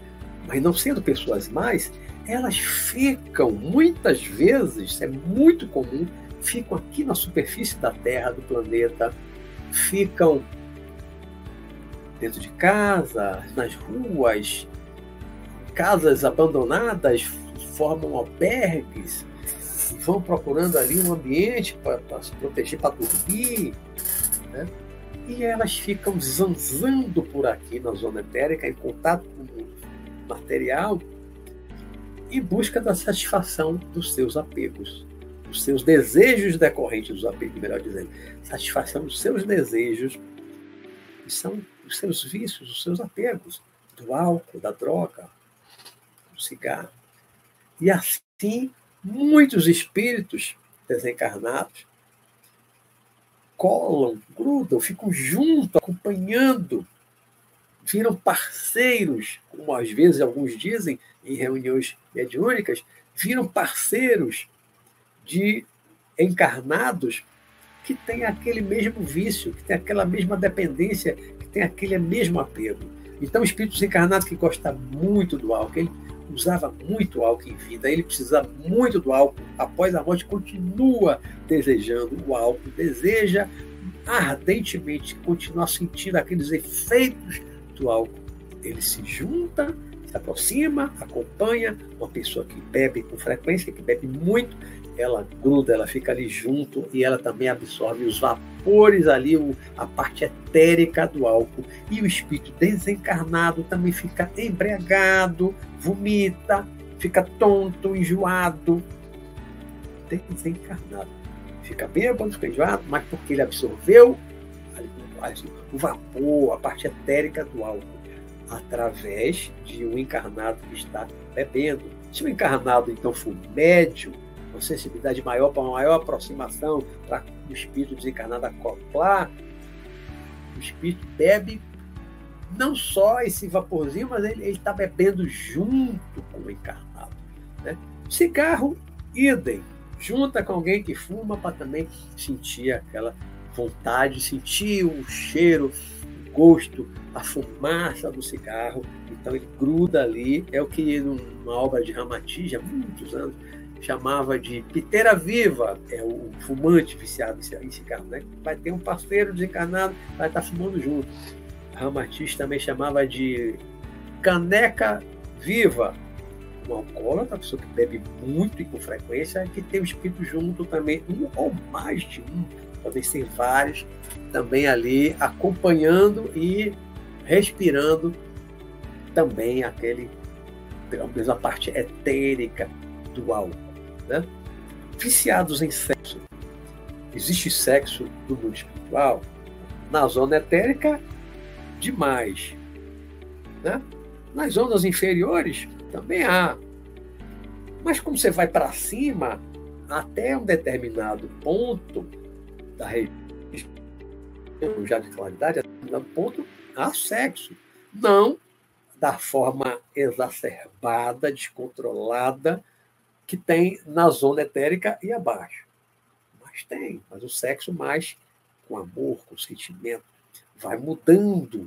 mas não sendo pessoas mais, elas ficam muitas vezes, é muito comum, ficam aqui na superfície da Terra, do planeta, ficam dentro de casa, nas ruas, casas abandonadas formam albergues, vão procurando ali um ambiente para se proteger, para dormir, né? e elas ficam zanzando por aqui na zona etérica, em contato com o material, em busca da satisfação dos seus apegos, dos seus desejos decorrentes dos apegos, melhor dizendo, satisfação dos seus desejos, que são os seus vícios, os seus apegos, do álcool, da droga, do cigarro. E assim, muitos espíritos desencarnados colam, grudam, ficam junto, acompanhando, viram parceiros, como às vezes alguns dizem em reuniões mediúnicas, viram parceiros de encarnados que têm aquele mesmo vício, que têm aquela mesma dependência, que têm aquele mesmo apego. Então, espíritos encarnados que gostam muito do álcool, ele usava muito álcool em vida, ele precisa muito do álcool, após a morte continua desejando o álcool, deseja ardentemente continuar sentindo aqueles efeitos do álcool. Ele se junta, se aproxima, acompanha uma pessoa que bebe com frequência, que bebe muito, ela gruda, ela fica ali junto e ela também absorve os vapores ali, a parte etérica do álcool. E o espírito desencarnado também fica embriagado, vomita, fica tonto, enjoado. Desencarnado. Fica bêbado, fica enjoado, mas porque ele absorveu o vapor, a parte etérica do álcool, através de um encarnado que está bebendo. Se o encarnado então for médio, uma sensibilidade maior para uma maior aproximação para o espírito desencarnado acoplar, o espírito bebe não só esse vaporzinho, mas ele está bebendo junto com o encarnado. Né? Cigarro, idem. Junta com alguém que fuma para também sentir aquela vontade, sentir o cheiro, o gosto, a fumaça do cigarro. Então ele gruda ali. É o que numa obra de Ramatiz, há muitos anos, chamava de piteira viva, é o fumante viciado em cigarro, né? Vai ter um parceiro desencarnado, vai estar fumando junto. Ramatiz também chamava de caneca viva, um alcoólatra, pessoa que bebe muito e com frequência, que tem o espírito junto também, um ou mais de um, podem ser vários, também ali acompanhando e respirando também aquele, pelo menos a parte etérica do álcool né? viciados em sexo. Existe sexo no mundo espiritual? Na zona etérica, demais. Né? Nas zonas inferiores, também há. Mas como você vai para cima, até um determinado ponto da região já de claridade, até um determinado ponto, há sexo. Não da forma exacerbada, descontrolada, que tem na zona etérica e abaixo. Mas tem, mas o sexo mais com amor, com sentimento, vai mudando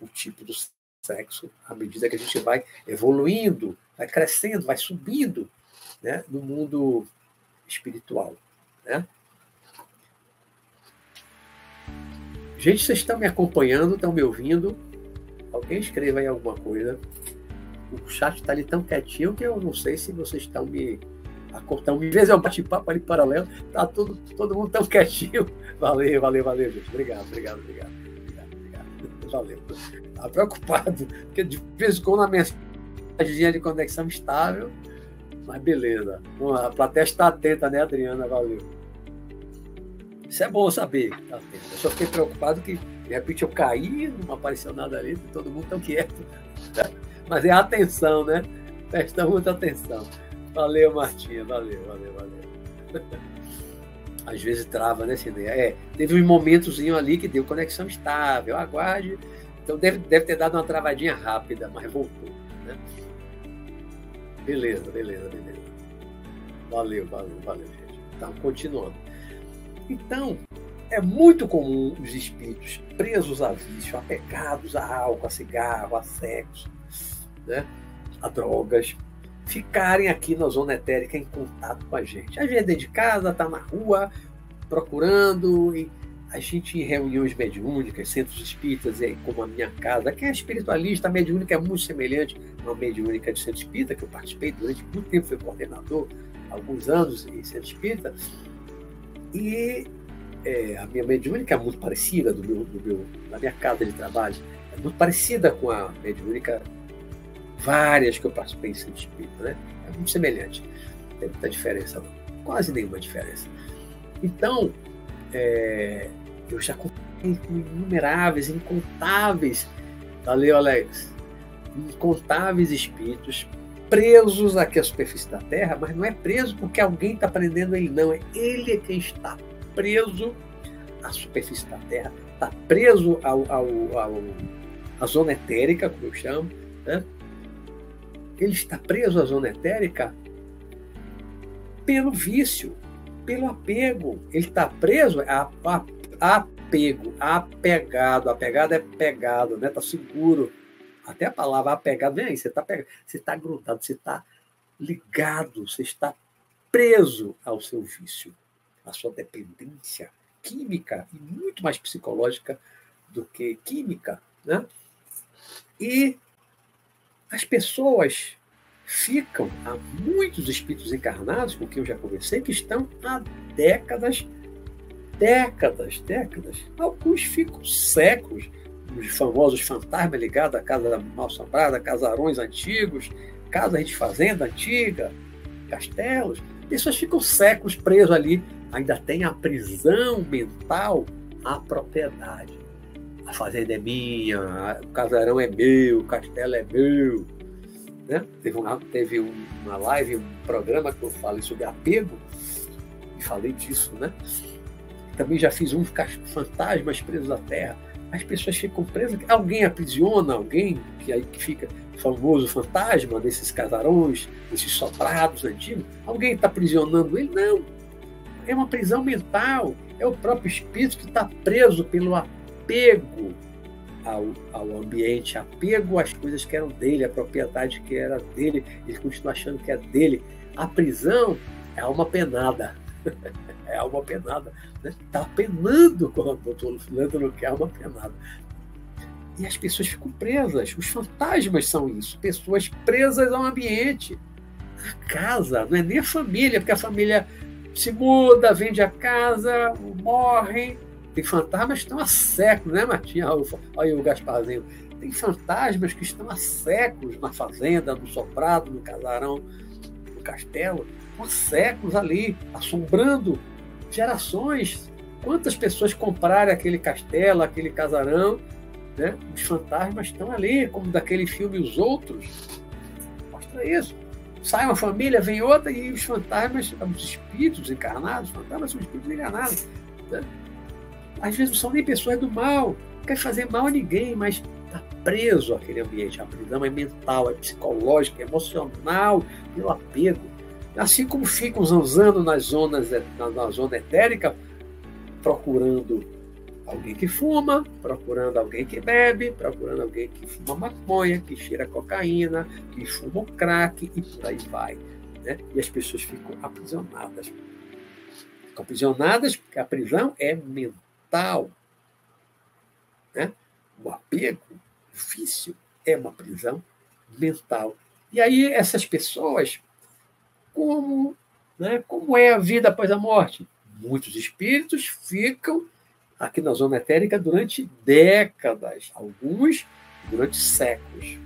o tipo do sexo à medida que a gente vai evoluindo, vai crescendo, vai subindo né, no mundo espiritual. Né? Gente, vocês estão me acompanhando, estão me ouvindo? Alguém escreva aí alguma coisa o chat está ali tão quietinho que eu não sei se vocês estão me acortando. Às vezes é um bate-papo ali paralelo, tá todo, todo mundo tão quietinho. Valeu, valeu, valeu, gente. Obrigado, obrigado, obrigado. Obrigado, obrigado. Valeu. Estava preocupado, porque de vez em quando a mensagem de conexão estável, mas beleza. A plateia está atenta, né, Adriana? Valeu. Isso é bom saber. Tá eu só fiquei preocupado que de repente eu caí, não apareceu nada ali, todo mundo tão quieto. Mas é atenção, né? Presta muita atenção. Valeu, Martinha. Valeu, valeu, valeu. Às vezes trava, né, Cineia? É, teve um momentozinho ali que deu conexão estável. Aguarde. Então deve, deve ter dado uma travadinha rápida, mas voltou. Né? Beleza, beleza, beleza. Valeu, valeu, valeu, gente. Então, continuando. Então, é muito comum os espíritos presos a vício, apegados a álcool, a cigarro, a sexo, né, a drogas, ficarem aqui na zona etérica em contato com a gente. A gente é de casa, está na rua, procurando, e a gente em reuniões mediúnicas, centros espíritas, como a minha casa, que é espiritualista, a mediúnica é muito semelhante a uma mediúnica de centro espírita, que eu participei durante muito tempo, fui coordenador, alguns anos em centro espírita, e é, a minha mediúnica é muito parecida do meu, do meu, da minha casa de trabalho, é muito parecida com a mediúnica várias que eu participei em centro espírita, né? É muito semelhante, não tem muita diferença não, quase nenhuma diferença. Então, é, eu já contei com inumeráveis, incontáveis, valeu Alex, incontáveis espíritos presos aqui à superfície da Terra, mas não é preso porque alguém está prendendo ele, não. É ele é quem está preso à superfície da Terra, está preso ao, ao, ao, à zona etérica, como eu chamo. Né? Ele está preso à zona etérica pelo vício, pelo apego. Ele está preso a, a, a apego, apegado. Apegado é pegado, né? Está seguro até a palavra apegado, vem aí, você está pegado, você está grudado, você está ligado, você está preso ao seu vício, à sua dependência química e muito mais psicológica do que química. Né? E as pessoas ficam, há muitos espíritos encarnados, com quem eu já conversei, que estão há décadas, décadas, décadas. Alguns ficam séculos os famosos fantasmas ligados à casa mal assombrada, casarões antigos, casas de fazenda antiga, castelos. Pessoas ficam séculos presos ali. Ainda tem a prisão mental à propriedade. A fazenda é minha, o casarão é meu, o castelo é meu. Né? Teve, uma, teve uma live, um programa que eu falei sobre apego, e falei disso, né? Também já fiz uns fantasmas presos à terra as pessoas ficam presas, alguém aprisiona alguém, que aí que fica famoso fantasma desses casarões, desses sobrados antigos, alguém está aprisionando ele? Não. É uma prisão mental, é o próprio espírito que está preso pelo apego ao, ao ambiente, apego às coisas que eram dele, a propriedade que era dele, ele continua achando que é dele. A prisão é alma penada. é alma penada. Está né? Tá penando quando o não quer alma penada. E as pessoas ficam presas. Os fantasmas são isso. Pessoas presas ao ambiente. A casa, não é nem a família, porque a família se muda, vende a casa, morre. Tem fantasmas que estão há séculos, né, Martinha? Olha aí o Gasparzinho. Tem fantasmas que estão há séculos na fazenda, no soprado, no casarão, no castelo por séculos ali, assombrando gerações. Quantas pessoas compraram aquele castelo, aquele casarão? Né? Os fantasmas estão ali, como daquele filme Os Outros. Mostra isso. Sai uma família, vem outra, e os fantasmas, os espíritos encarnados, os fantasmas são espíritos encarnados. Né? Às vezes não são nem pessoas do mal, não quer fazer mal a ninguém, mas está preso àquele ambiente. A prisão é mental, é psicológica, é emocional, pelo apego. Assim como ficam zanzando nas zonas, na, na zona etérica, procurando alguém que fuma, procurando alguém que bebe, procurando alguém que fuma maconha, que cheira cocaína, que fuma crack e por aí vai. Né? E as pessoas ficam aprisionadas. Ficam aprisionadas porque a prisão é mental. Né? O apego, o vício, é uma prisão mental. E aí essas pessoas como, né, como é a vida após a morte. Muitos espíritos ficam aqui na zona etérica durante décadas, alguns durante séculos,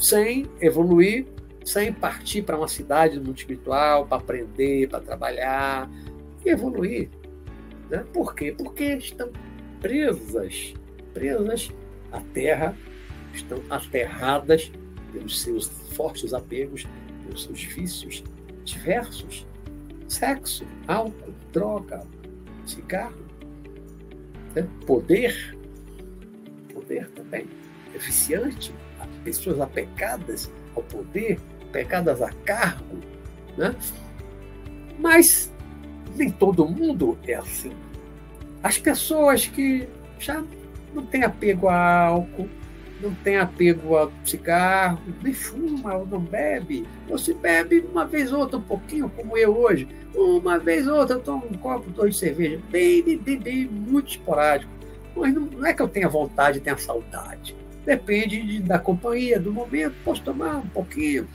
sem evoluir, sem partir para uma cidade do mundo espiritual para aprender, para trabalhar e evoluir. Né? Por quê? Porque estão presas, presas à terra, estão aterradas pelos seus fortes apegos, pelos seus vícios, diversos: sexo, álcool, droga, cigarro, né? poder, poder também, eficiente, pessoas apegadas ao poder, pegadas a cargo, né? Mas nem todo mundo é assim. As pessoas que já não têm apego a álcool, não tem apego ao cigarro, nem fuma, não bebe. Ou se bebe uma vez ou outra, um pouquinho, como eu hoje. Uma vez ou outra eu tomo um copo, dois de cerveja. Bem, bem, bem, bem muito esporádico. Mas não, não é que eu tenha vontade, tenha saudade. Depende de, da companhia, do momento. Posso tomar um pouquinho,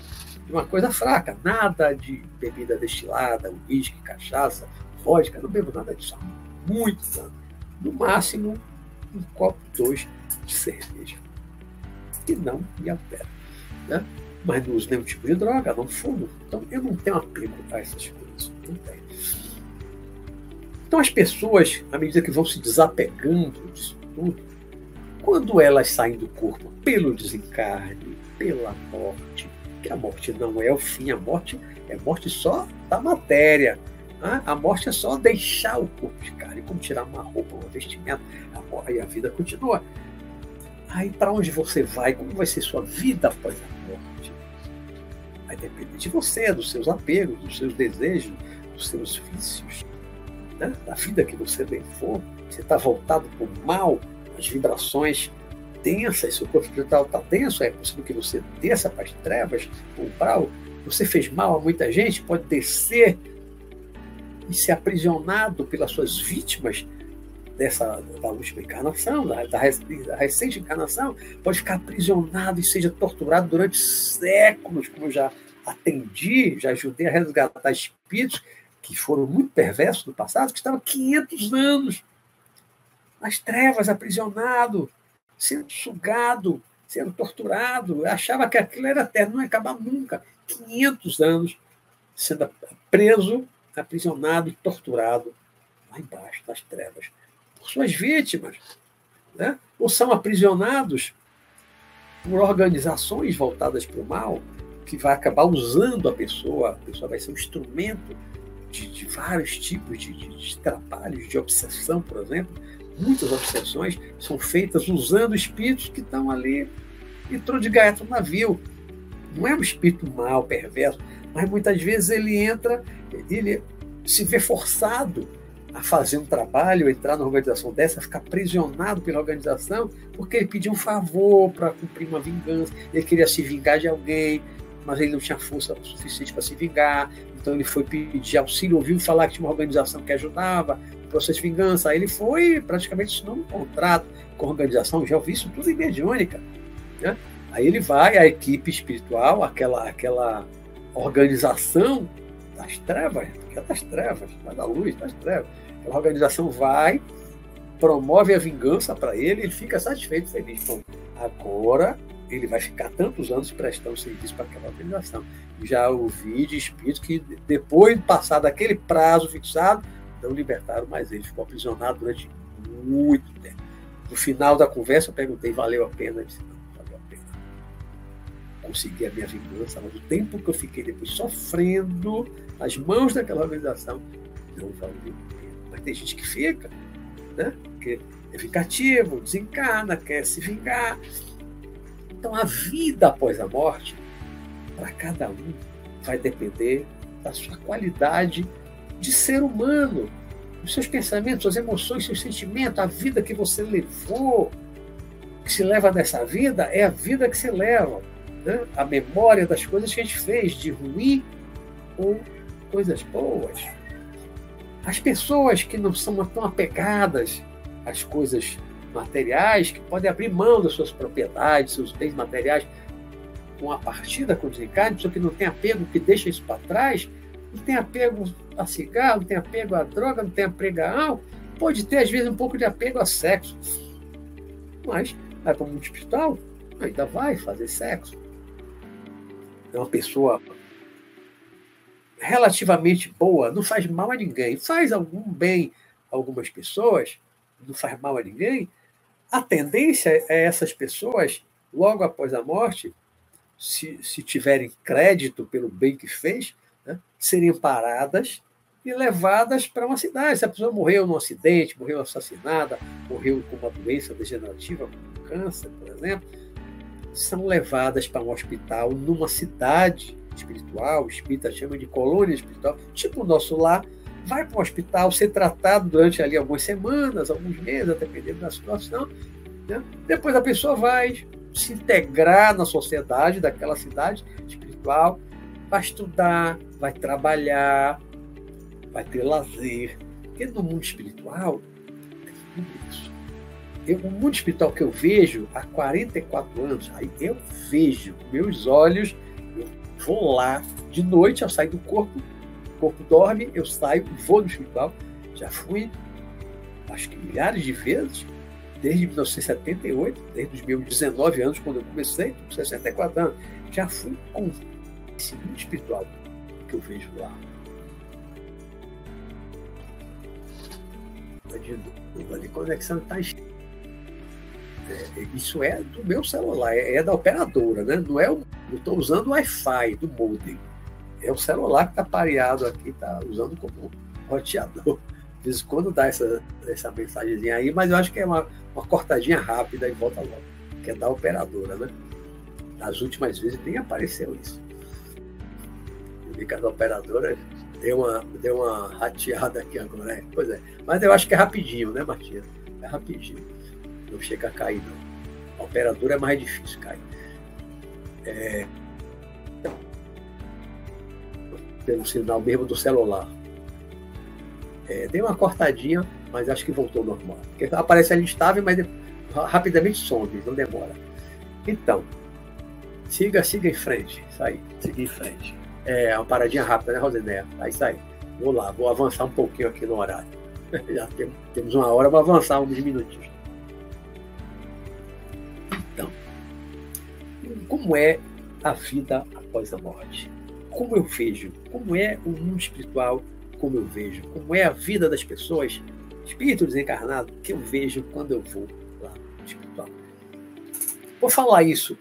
uma coisa fraca. Nada de bebida destilada, uísque, cachaça, vodka. Não bebo nada disso. Muito nada. No máximo, um copo, dois de cerveja que não me altera. Né? Mas não uso nenhum tipo de droga, não fumo. Então eu não tenho apego a essas coisas. Não tenho. Então as pessoas, à medida que vão se desapegando disso tudo, quando elas saem do corpo pelo desencarne, pela morte, que a morte não é o fim, a morte é morte só da matéria. Né? A morte é só deixar o corpo de carne, como tirar uma roupa, um vestimento, a, a vida continua. Aí para onde você vai? Como vai ser sua vida após a morte? Vai depender de você, dos seus apegos, dos seus desejos, dos seus vícios, né? da vida que você levou. Você está voltado para o mal, as vibrações densas, seu corpo espiritual está denso, é possível que você desça para as trevas, para o mal. Você fez mal a muita gente, pode descer e ser aprisionado pelas suas vítimas dessa da última encarnação, da, da, da, recente encarnação, pode ficar aprisionado e seja torturado durante séculos, como eu já atendi, já ajudei a resgatar espíritos que foram muito perversos no passado, que estavam 500 anos nas trevas, aprisionado, sendo sugado, sendo torturado, achava que aquilo era eterno, não ia acabar nunca. 500 anos sendo preso, aprisionado e torturado lá embaixo, nas trevas por suas vítimas, né? ou são aprisionados por organizações voltadas para o mal, que vai acabar usando a pessoa, a pessoa vai ser um instrumento de, de vários tipos de, de, de trabalhos, de obsessão, por exemplo. Muitas obsessões são feitas usando espíritos que estão ali, entrou de gato no navio. Não é um espírito mal, perverso, mas muitas vezes ele entra, ele se vê forçado a fazer um trabalho, entrar numa organização dessa, ficar aprisionado pela organização, porque ele pediu um favor para cumprir uma vingança, ele queria se vingar de alguém, mas ele não tinha força suficiente para se vingar, então ele foi pedir auxílio, ouviu falar que tinha uma organização que ajudava processo de vingança, aí ele foi praticamente assinou um contrato com a organização, já ouvi isso tudo em mediúnica. Né? Aí ele vai, a equipe espiritual, aquela, aquela organização das trevas, que é das trevas, não é da luz, das trevas. A organização vai, promove a vingança para ele, ele fica satisfeito, feliz. Bom, agora ele vai ficar tantos anos prestando serviço para aquela organização. Já ouvi de espíritos que, depois de passar daquele prazo fixado, não libertaram mais ele, ficou aprisionado durante muito tempo. No final da conversa, eu perguntei: valeu a pena? Ele disse: não, valeu a pena. Consegui a minha vingança, mas o tempo que eu fiquei depois sofrendo nas mãos daquela organização, não valeu a pena. Mas tem gente que fica, né? que é vingativo, desencarna, quer se vingar. Então a vida após a morte, para cada um, vai depender da sua qualidade de ser humano, dos seus pensamentos, suas emoções, seus sentimentos, a vida que você levou, que se leva nessa vida é a vida que você leva. Né? A memória das coisas que a gente fez, de ruim ou coisas boas. As pessoas que não são tão apegadas às coisas materiais, que podem abrir mão das suas propriedades, seus bens materiais, com a partida com o desencarne, pessoa que não tem apego, que deixa isso para trás, não tem apego a cigarro, não tem apego a droga, não tem apego a álcool, pode ter, às vezes, um pouco de apego a sexo. Mas vai para o mundo espiritual, ainda vai fazer sexo. É uma pessoa relativamente boa, não faz mal a ninguém, faz algum bem a algumas pessoas, não faz mal a ninguém, a tendência é essas pessoas, logo após a morte, se, se tiverem crédito pelo bem que fez, né, paradas e levadas para uma cidade. Se a pessoa morreu num acidente, morreu assassinada, morreu com uma doença degenerativa, como câncer, por exemplo, são levadas para um hospital numa cidade espiritual, espírita chama de colônia espiritual, tipo o nosso lar, vai para o hospital ser tratado durante ali algumas semanas, alguns meses, dependendo da situação. Né? Depois a pessoa vai se integrar na sociedade daquela cidade espiritual, vai estudar, vai trabalhar, vai ter lazer. Porque no mundo espiritual, é tudo isso. Eu, o mundo espiritual que eu vejo há 44 anos, aí eu vejo meus olhos, eu vou lá de noite, eu saio do corpo, o corpo dorme, eu saio, vou no espiritual. Já fui, acho que milhares de vezes, desde 1978, desde os meus 19 anos, quando eu comecei, com 64 anos, já fui com esse mundo espiritual que eu vejo lá. De novo, a conexão está é, isso é do meu celular, é, é da operadora, né? Não é o, eu estou usando o Wi-Fi do modem. É o celular que está pareado aqui, está usando como roteador. De vez em quando dá essa, essa mensagenzinha aí, mas eu acho que é uma, uma cortadinha rápida e volta logo. Que é da operadora, né? Nas últimas vezes nem apareceu isso. Eu vi que a operadora deu uma, deu uma rateada aqui agora. É, pois é. Mas eu acho que é rapidinho, né, Martinha? É rapidinho. Não chega a cair, não. A operadora é mais difícil cair. É... Pelo sinal mesmo do celular. É, deu uma cortadinha, mas acho que voltou normal. Porque aparece ali estável, mas rapidamente some, não demora. Então, siga, siga em frente. Isso aí, siga em frente. É uma paradinha rápida, né, Rosinéia? Aí sai. Vou lá, vou avançar um pouquinho aqui no horário. Já temos uma hora, vou avançar uns minutinhos. Então, como é a vida após a morte? Como eu vejo? Como é o mundo espiritual como eu vejo, como é a vida das pessoas, espírito desencarnado, que eu vejo quando eu vou lá no espiritual. Vou falar isso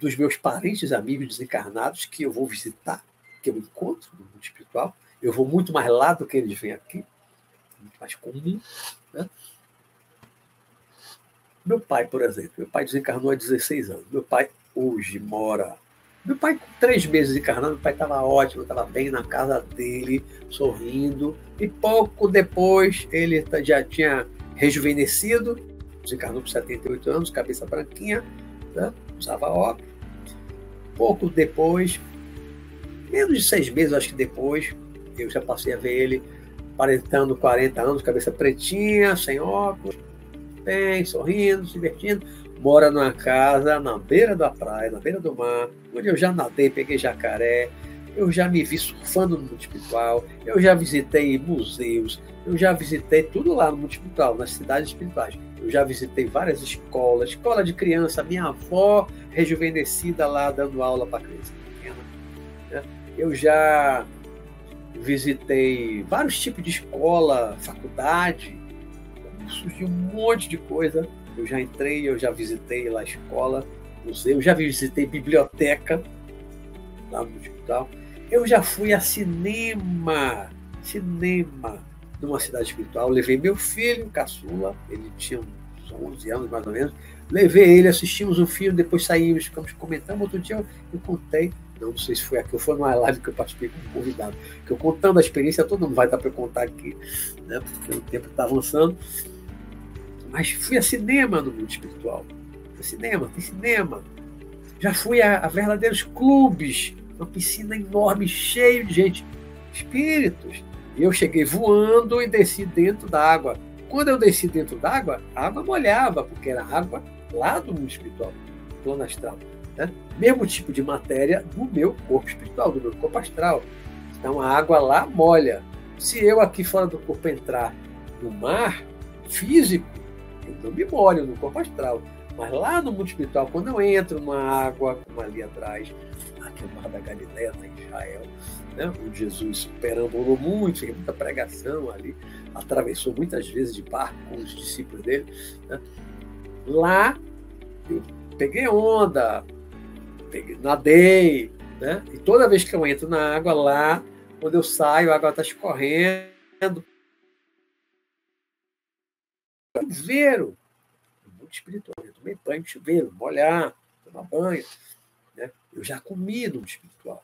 dos meus parentes, amigos desencarnados que eu vou visitar, que eu encontro no mundo espiritual. Eu vou muito mais lá do que eles vêm aqui, muito mais comum. Né? Meu pai, por exemplo, meu pai desencarnou há 16 anos. Meu pai hoje mora meu pai, três meses encarnando, meu pai estava ótimo, estava bem na casa dele, sorrindo. E pouco depois, ele já tinha rejuvenescido, desencarnou com 78 anos, cabeça branquinha, né? Usava óculos. Pouco depois, menos de seis meses, acho que depois, eu já passei a ver ele aparentando 40 anos, cabeça pretinha, sem óculos, bem, sorrindo, se divertindo mora numa casa na beira da praia, na beira do mar, onde eu já nadei, peguei jacaré, eu já me vi surfando no mundo espiritual, eu já visitei museus, eu já visitei tudo lá no mundo espiritual, nas cidades espirituais. Eu já visitei várias escolas, escola de criança, minha avó rejuvenescida lá dando aula para criança pequena. Né? Eu já visitei vários tipos de escola, faculdade, surgiu um monte de coisa eu já entrei, eu já visitei lá a escola, museu, já visitei biblioteca lá no hospital. Eu já fui a cinema, cinema, numa cidade espiritual. Levei meu filho, caçula, ele tinha uns 11 anos mais ou menos. Levei ele, assistimos um filme, depois saímos, ficamos comentando. Outro dia eu, eu contei, não, não, sei se foi aqui ou foi numa live que eu participei como convidado, que eu contando a experiência, todo mundo vai dar para contar aqui, né, porque o tempo está avançando. Mas fui a cinema no mundo espiritual. Cinema, tem cinema. Já fui a, a verdadeiros clubes, uma piscina enorme, cheio de gente, espíritos. E eu cheguei voando e desci dentro da água. Quando eu desci dentro d'água, a água molhava, porque era água lá do mundo espiritual, plano astral. Né? Mesmo tipo de matéria do meu corpo espiritual, do meu corpo astral. Então a água lá molha. Se eu aqui fora do corpo entrar no mar físico, eu não me molho no corpo astral. Mas lá no mundo espiritual, quando eu entro numa água, como ali atrás, aqui no Mar da Galileia, em Israel, né, o Jesus perambulou muito, fez muita pregação ali, atravessou muitas vezes de barco com os discípulos dele. Né. Lá, eu peguei onda, peguei, nadei, né, e toda vez que eu entro na água lá, quando eu saio, a água está escorrendo, chuveiro, muito espiritual. Eu tomei banho de chuveiro, molhar, tomar banho. Eu já comi no espiritual,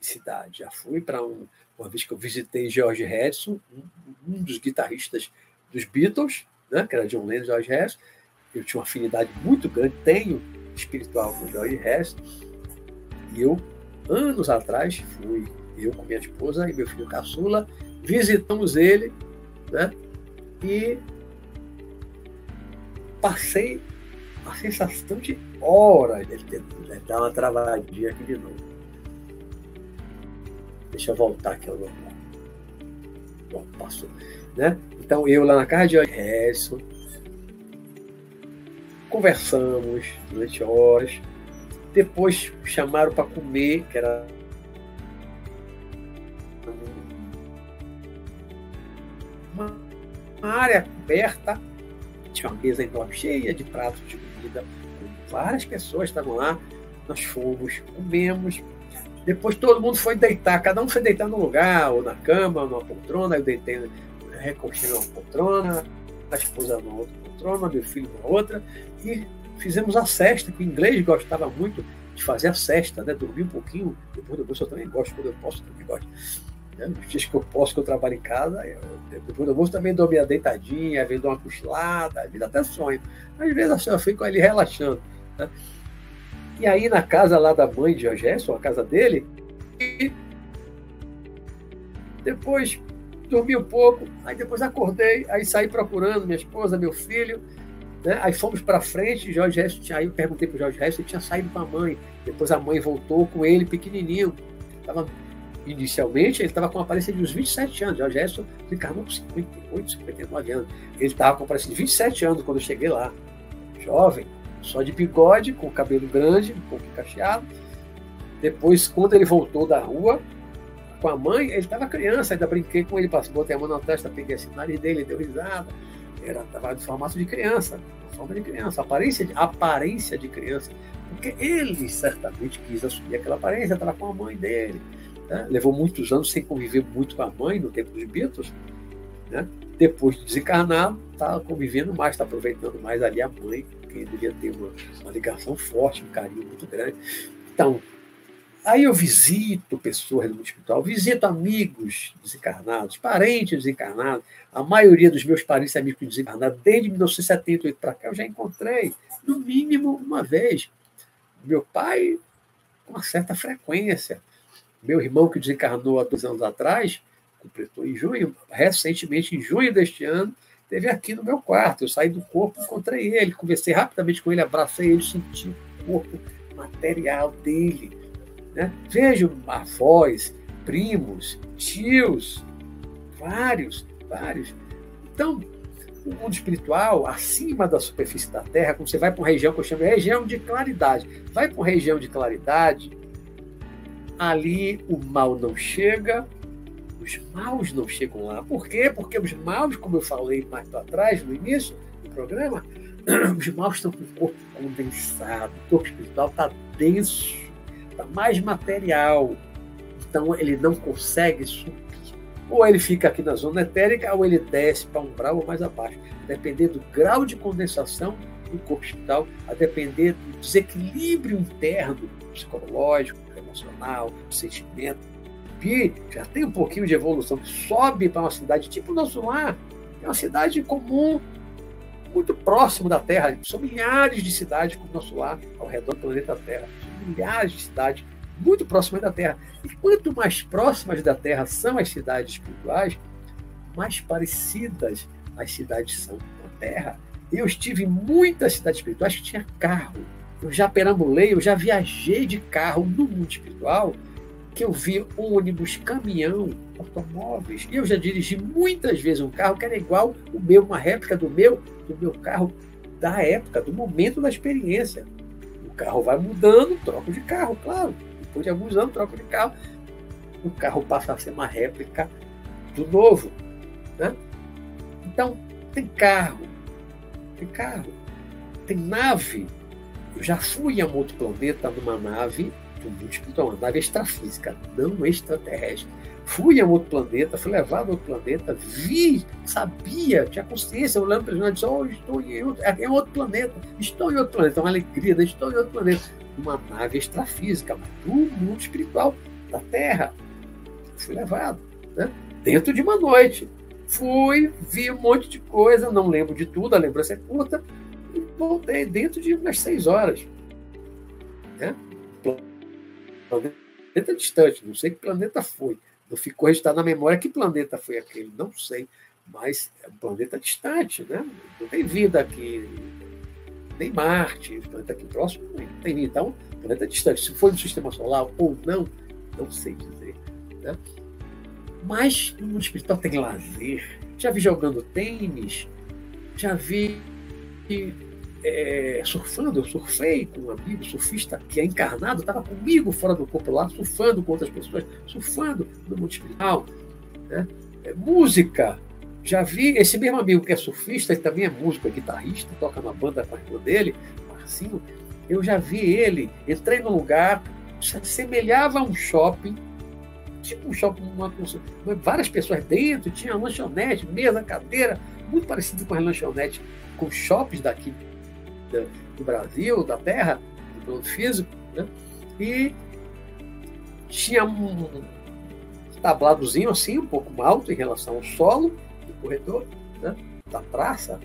cidade. Já fui para um, uma vez que eu visitei George Harrison, um, um dos guitarristas dos Beatles, né? que era John Lennon e George Harrison. eu tinha uma afinidade muito grande, tenho espiritual com Jorge Hess, e eu, anos atrás, fui, eu com minha esposa e meu filho caçula, visitamos ele, né? E passei a sensação de tentando né, dar uma travadinha aqui de novo. Deixa eu voltar aqui ao normal. Bom, passou. Né? Então, eu lá na casa de Harrison, conversamos durante horas. Depois chamaram para comer, que era uma área coberta, tinha uma mesa enorme cheia de pratos de comida, várias pessoas estavam lá. Nós fomos, comemos. Depois todo mundo foi deitar, cada um foi deitar num lugar, ou na cama, ou numa poltrona. Eu deitei, recostei numa poltrona, a esposa numa outra poltrona, meu filho numa outra, e fizemos a cesta, que o inglês gostava muito de fazer a cesta, né? dormir um pouquinho, depois do almoço eu também gosto, quando eu posso, também gosto. Né? Os dias que eu posso, que eu trabalho em casa, eu, depois do almoço também dou minha deitadinha, dar uma cochilada, às até sonho. Às vezes assim, eu fico ali relaxando. Né? E aí na casa lá da mãe de Gerson, a casa dele, e depois dormi um pouco, aí depois acordei, aí saí procurando minha esposa, meu filho, né? aí fomos para frente, Jorge aí eu perguntei para o Jorge ele tinha saído com a mãe, depois a mãe voltou com ele pequenininho, tava, inicialmente ele estava com uma aparência de uns 27 anos, Jorge Resto encarnou com 58, 59 anos, ele estava com uma aparência de 27 anos quando eu cheguei lá, jovem, só de bigode, com cabelo grande, um pouco cacheado. Depois, quando ele voltou da rua com a mãe, ele estava criança, ainda brinquei com ele, passei, botei a mão na testa, peguei assim, o nariz dele, deu risada. Era estava de formato de criança, forma de criança, aparência de, aparência de criança. Porque ele certamente quis assumir aquela aparência, estava com a mãe dele. Né? Levou muitos anos sem conviver muito com a mãe no tempo dos Beatles. Né? Depois de desencarnado, está convivendo mais, está aproveitando mais ali a mãe que devia ter uma, uma ligação forte, um carinho muito grande. Então, aí eu visito pessoas do espiritual, visito amigos desencarnados, parentes desencarnados. A maioria dos meus parentes e amigos desencarnados, desde 1978 para cá, eu já encontrei, no mínimo uma vez. Meu pai, com uma certa frequência. Meu irmão, que desencarnou há dois anos atrás, completou em junho, recentemente, em junho deste ano, Teve aqui no meu quarto. Eu saí do corpo, encontrei ele, conversei rapidamente com ele, abracei ele, senti o corpo material dele. Né? Vejo avós, primos, tios, vários, vários. Então, o mundo espiritual, acima da superfície da Terra, quando você vai para uma região que eu chamo de região de claridade, vai para uma região de claridade, ali o mal não chega, os maus não chegam lá. Por quê? Porque os maus, como eu falei mais para trás, no início do programa, os maus estão com o corpo condensado, o corpo espiritual está denso, está mais material. Então ele não consegue subir. Ou ele fica aqui na zona etérica, ou ele desce para um grau mais abaixo. Depender do grau de condensação do corpo espiritual, a depender do desequilíbrio interno, psicológico, emocional, sentimento, que já tem um pouquinho de evolução, sobe para uma cidade tipo o nosso lar, é uma cidade comum, muito próximo da Terra. São milhares de cidades como o nosso lar ao redor do planeta Terra. São milhares de cidades muito próximas da Terra. E quanto mais próximas da Terra são as cidades espirituais, mais parecidas as cidades são com a Terra. Eu estive em muitas cidades espirituais que tinha carro. Eu já perambulei, eu já viajei de carro no mundo espiritual que eu vi ônibus, caminhão, automóveis. Eu já dirigi muitas vezes um carro que era igual o meu, uma réplica do meu, do meu carro da época, do momento da experiência. O carro vai mudando, troco de carro, claro. Depois de alguns anos, troco de carro. O carro passa a ser uma réplica do novo. Né? Então, tem carro, tem carro, tem nave. Eu já fui a um outro planeta numa nave do espiritual, uma nave extrafísica, não extraterrestre. Fui a outro planeta, fui levado a outro planeta, vi, sabia, tinha consciência, olhando para ele e disse, oh, estou em outro, é, é outro planeta, estou em outro planeta, é uma alegria, né? estou em outro planeta. Uma nave extrafísica, do mundo espiritual, da Terra. Fui levado, né? dentro de uma noite. Fui, vi um monte de coisa, não lembro de tudo, a lembrança é curta, voltei dentro de umas seis horas. Né? Planeta distante, não sei que planeta foi. Não ficou registrado na memória que planeta foi aquele, não sei. Mas é um planeta distante, né? Não tem vida aqui, nem Marte, planeta aqui próximo não tem vida. Então, planeta distante. Se foi no sistema solar ou não, não sei dizer. Né? Mas no mundo espiritual tem lazer. Já vi jogando tênis, já vi é, surfando, eu surfei com um amigo surfista que é encarnado, estava comigo fora do corpo lá, surfando com outras pessoas, surfando no mundo espiritual. Né? É, música, já vi esse mesmo amigo que é surfista, e também é músico, é guitarrista, toca na banda com a irmã dele, Marcinho. Eu já vi ele, entrei num lugar, se assemelhava a um shopping, tipo um shopping, uma, várias pessoas dentro, tinha lanchonete, mesa, cadeira, muito parecido com as lanchonetes, com shoppings daqui do Brasil, da Terra, do plano físico, né? e tinha um tabladozinho assim, um pouco alto em relação ao solo do corredor, né? da praça,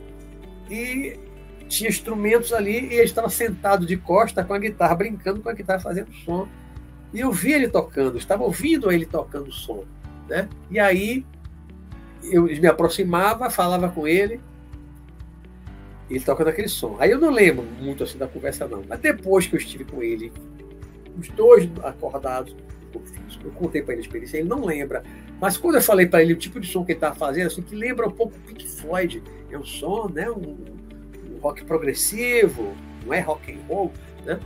e tinha instrumentos ali e ele estava sentado de costa com a guitarra, brincando com a guitarra, fazendo som. E eu vi ele tocando, estava ouvindo ele tocando som. Né? E aí eu me aproximava, falava com ele, ele tocando aquele som. Aí eu não lembro muito assim da conversa, não. Mas depois que eu estive com ele, os dois acordados, eu contei para ele a experiência, ele não lembra. Mas quando eu falei para ele o tipo de som que ele estava fazendo, assim, que lembra um pouco Pink Floyd, é um som, né? Um, um rock progressivo, não é rock and roll, né?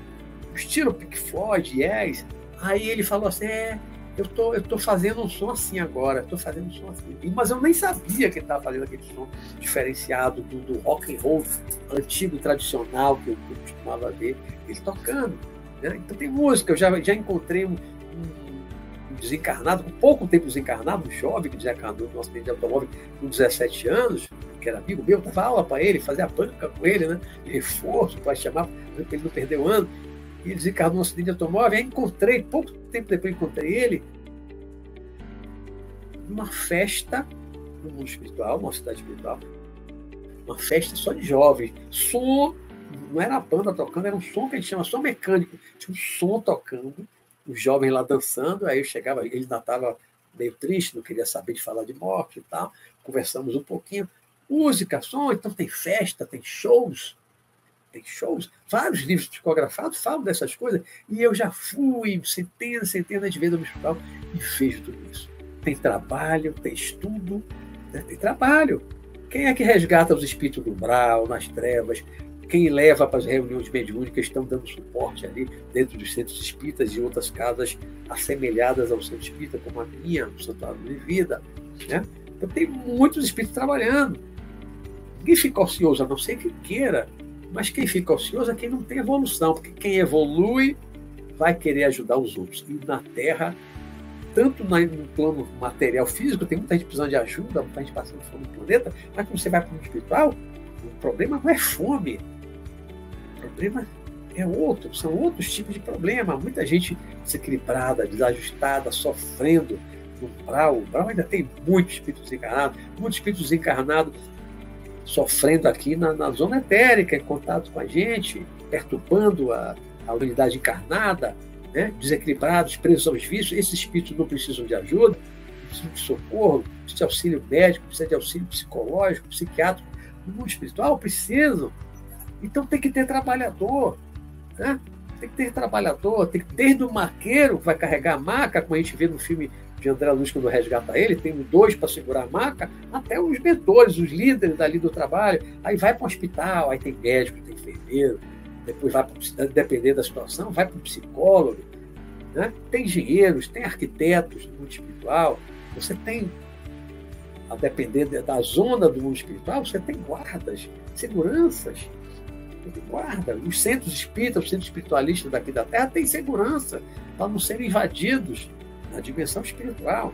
O estilo Pink Floyd, yes. Aí ele falou assim, é, eu tô, eu tô fazendo um som assim agora, estou fazendo um som assim. Mas eu nem sabia que ele estava fazendo aquele som diferenciado do, do rock and roll antigo, tradicional, que eu, costumava ver ele tocando. Né? Então tem música, eu já, já encontrei um, um, desencarnado, com pouco tempo desencarnado, um jovem que desencarnou no acidente de automóvel com 17 anos, que era amigo meu, aula para ele, fazia banca com ele, né? reforço, para chamar, para ele não perder o ano ele desencarnou num acidente de automóvel. Aí encontrei, pouco tempo depois encontrei ele, numa festa no mundo espiritual, numa cidade espiritual, uma festa só de jovens. Som, não era a banda tocando, era um som que a gente chama som mecânico. Tinha um som tocando, os jovens lá dançando, aí eu chegava, ele ainda estava meio triste, não queria saber de falar de morte e tal. Conversamos um pouquinho. Música, som, então tem festa, tem shows tem shows, vários livros psicografados falam dessas coisas, e eu já fui centenas, centenas de vezes no hospital e vejo tudo isso. Tem trabalho, tem estudo, né? tem trabalho. Quem é que resgata os espíritos do umbral, nas trevas? Quem leva para as reuniões mediúnicas estão dando suporte ali dentro dos centros espíritas e outras casas assemelhadas ao centro espírita, como a minha, o Santuário de Vida. Né? Então tem muitos espíritos trabalhando. Ninguém fica ocioso, a não ser que queira mas quem fica ocioso é quem não tem evolução, porque quem evolui vai querer ajudar os outros. E na Terra, tanto no plano material físico, tem muita gente precisando de ajuda, muita gente passando fome no planeta, mas quando você vai para o espiritual, o problema não é fome. O problema é outro, são outros tipos de problema. Muita gente desequilibrada, desajustada, sofrendo no umbral. O umbral ainda tem muitos espíritos encarnados, muitos espíritos encarnados sofrendo aqui na, na zona etérica, em contato com a gente, perturbando a, a unidade encarnada, né? desequilibrados, presos aos vícios. Esses espíritos não precisam de ajuda, precisam de socorro, precisam de auxílio médico, precisam de auxílio psicológico, psiquiátrico. No mundo espiritual precisam. Então tem que ter trabalhador. Né? Tem que ter trabalhador, tem que, desde o maqueiro que vai carregar a maca, como a gente vê no filme de André Luiz quando resgata ele, tem dois para segurar a maca, até os mentores, os líderes dali do trabalho. Aí vai para o hospital, aí tem médico, tem enfermeiro, depois vai para depender da situação, vai para o psicólogo, né? tem engenheiros, tem arquitetos do mundo espiritual, você tem, a depender da zona do mundo espiritual, você tem guardas, seguranças, tem guarda. Os centros espíritas, os centros espiritualistas daqui da Terra têm segurança para não serem invadidos na dimensão espiritual.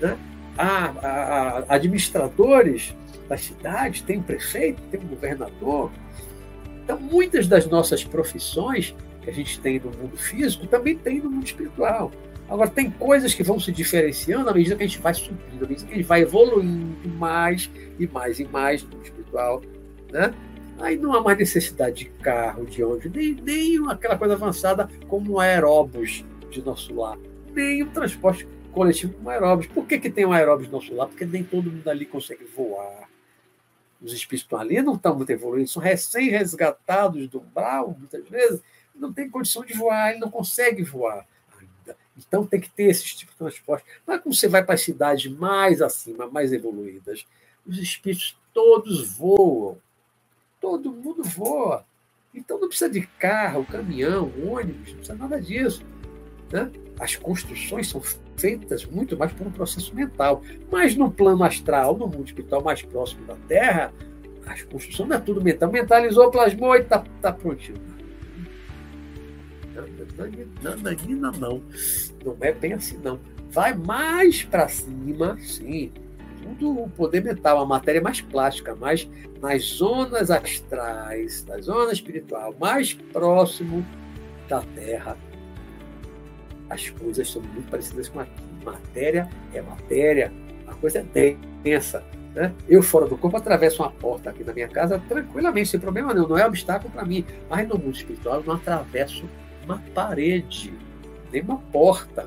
Né? Há, há, administradores das cidades, tem um prefeito, tem um governador. Então, muitas das nossas profissões que a gente tem no mundo físico também tem no mundo espiritual. Agora, tem coisas que vão se diferenciando à medida que a gente vai subindo, à medida que a gente vai evoluindo mais e mais e mais no mundo espiritual. Né? Aí não há mais necessidade de carro, de ônibus, nem, nem aquela coisa avançada como aeróbus de nosso lar, nem o transporte coletivo como aeróbus. Por que, que tem um aeróbus de nosso lar? Porque nem todo mundo ali consegue voar. Os espíritos ali, não estão muito evoluídos, são recém-resgatados do umbral, muitas vezes, não tem condição de voar, ele não consegue voar. Então tem que ter esse tipo de transporte. Mas quando você vai para as cidades mais acima, mais evoluídas, os espíritos todos voam. Todo mundo voa. Então não precisa de carro, caminhão, ônibus, não precisa nada disso. Né? As construções são feitas muito mais por um processo mental. Mas no plano astral, no mundo espiritual mais próximo da Terra, as construções não é tudo mental. Mentalizou, plasmou e está tá prontinho. Nananina não. Não é bem assim, não. Vai mais para cima, sim, tudo o poder mental, a matéria mais plástica, mais nas zonas astrais, da zona espiritual, mais próximo da Terra, as coisas são muito parecidas com aqui. Matéria é matéria, a coisa é densa. Né? Eu, fora do corpo, atravesso uma porta aqui na minha casa tranquilamente, sem problema nenhum, não é obstáculo para mim. Mas no mundo espiritual, eu não atravesso uma parede, nem uma porta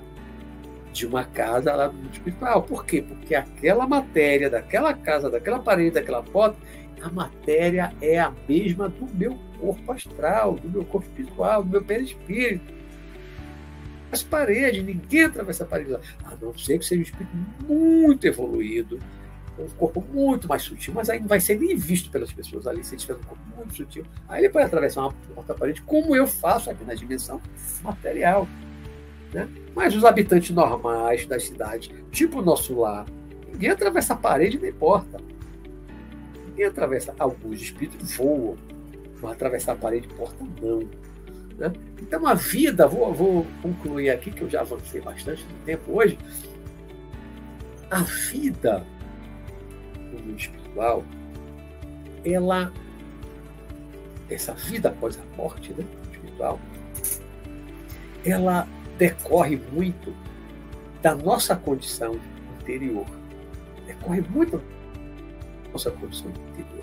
de uma casa lá no mundo espiritual. Por quê? Porque aquela matéria daquela casa, daquela parede, daquela porta, a matéria é a mesma do meu corpo astral, do meu corpo espiritual, do meu perispírito. As paredes, ninguém atravessa a parede lá, a não ser que seja um espírito muito evoluído, um corpo muito mais sutil, mas aí não vai ser nem visto pelas pessoas ali, se ele tiver um corpo muito sutil. Aí ele pode atravessar uma porta-parede, como eu faço aqui na dimensão material. Né? Mas os habitantes normais das cidades, tipo o nosso lar, ninguém atravessa a parede nem porta. Ninguém atravessa. Alguns espíritos voam, mas atravessar a parede porta não. Né? Então a vida, vou, vou concluir aqui, que eu já avancei bastante no tempo hoje. A vida no mundo espiritual, ela, essa vida após a morte né, espiritual, ela decorre muito da nossa condição interior. Decorre muito da nossa condição interior.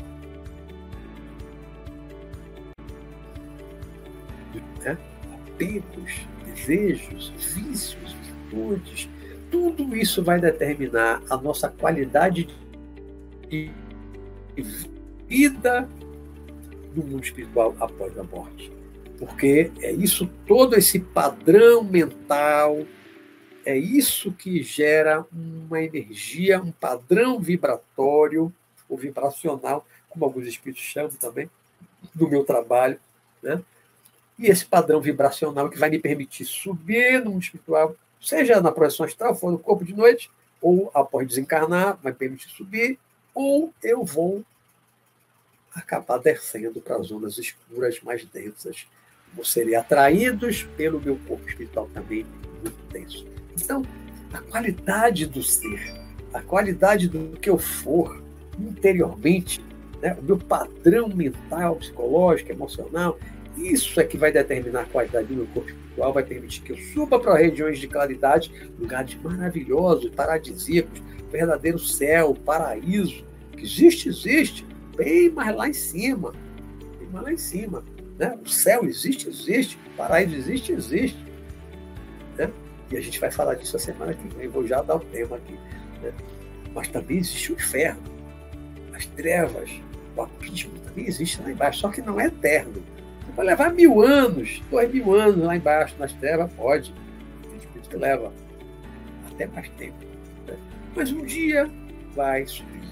Né? Apegos, desejos, vícios, virtudes, tudo isso vai determinar a nossa qualidade de vida no mundo espiritual após a morte porque é isso, todo esse padrão mental, é isso que gera uma energia, um padrão vibratório, ou vibracional, como alguns espíritos chamam também, do meu trabalho. Né? E esse padrão vibracional que vai me permitir subir no mundo espiritual, seja na projeção astral, for no corpo de noite, ou após desencarnar, vai permitir subir, ou eu vou acabar descendo para as zonas escuras mais densas vou serem atraídos pelo meu corpo espiritual também muito denso. Então, a qualidade do ser, a qualidade do que eu for interiormente, né, o meu padrão mental, psicológico, emocional, isso é que vai determinar a qualidade do meu corpo espiritual, vai permitir que eu suba para regiões de claridade, lugares maravilhosos, paradisíacos, verdadeiro céu, paraíso, que existe, existe, bem mais lá em cima, bem mais lá em cima. Né? O céu existe, existe. O paraíso existe, existe. Né? E a gente vai falar disso a semana que vem. Vou já dar o tema aqui. Né? Mas também existe o inferno, as trevas, o abismo também existe lá embaixo, só que não é eterno. Vai levar mil anos, dois mil anos lá embaixo, nas trevas, pode. Tem espírito leva até mais tempo. Né? Mas um dia vai subir,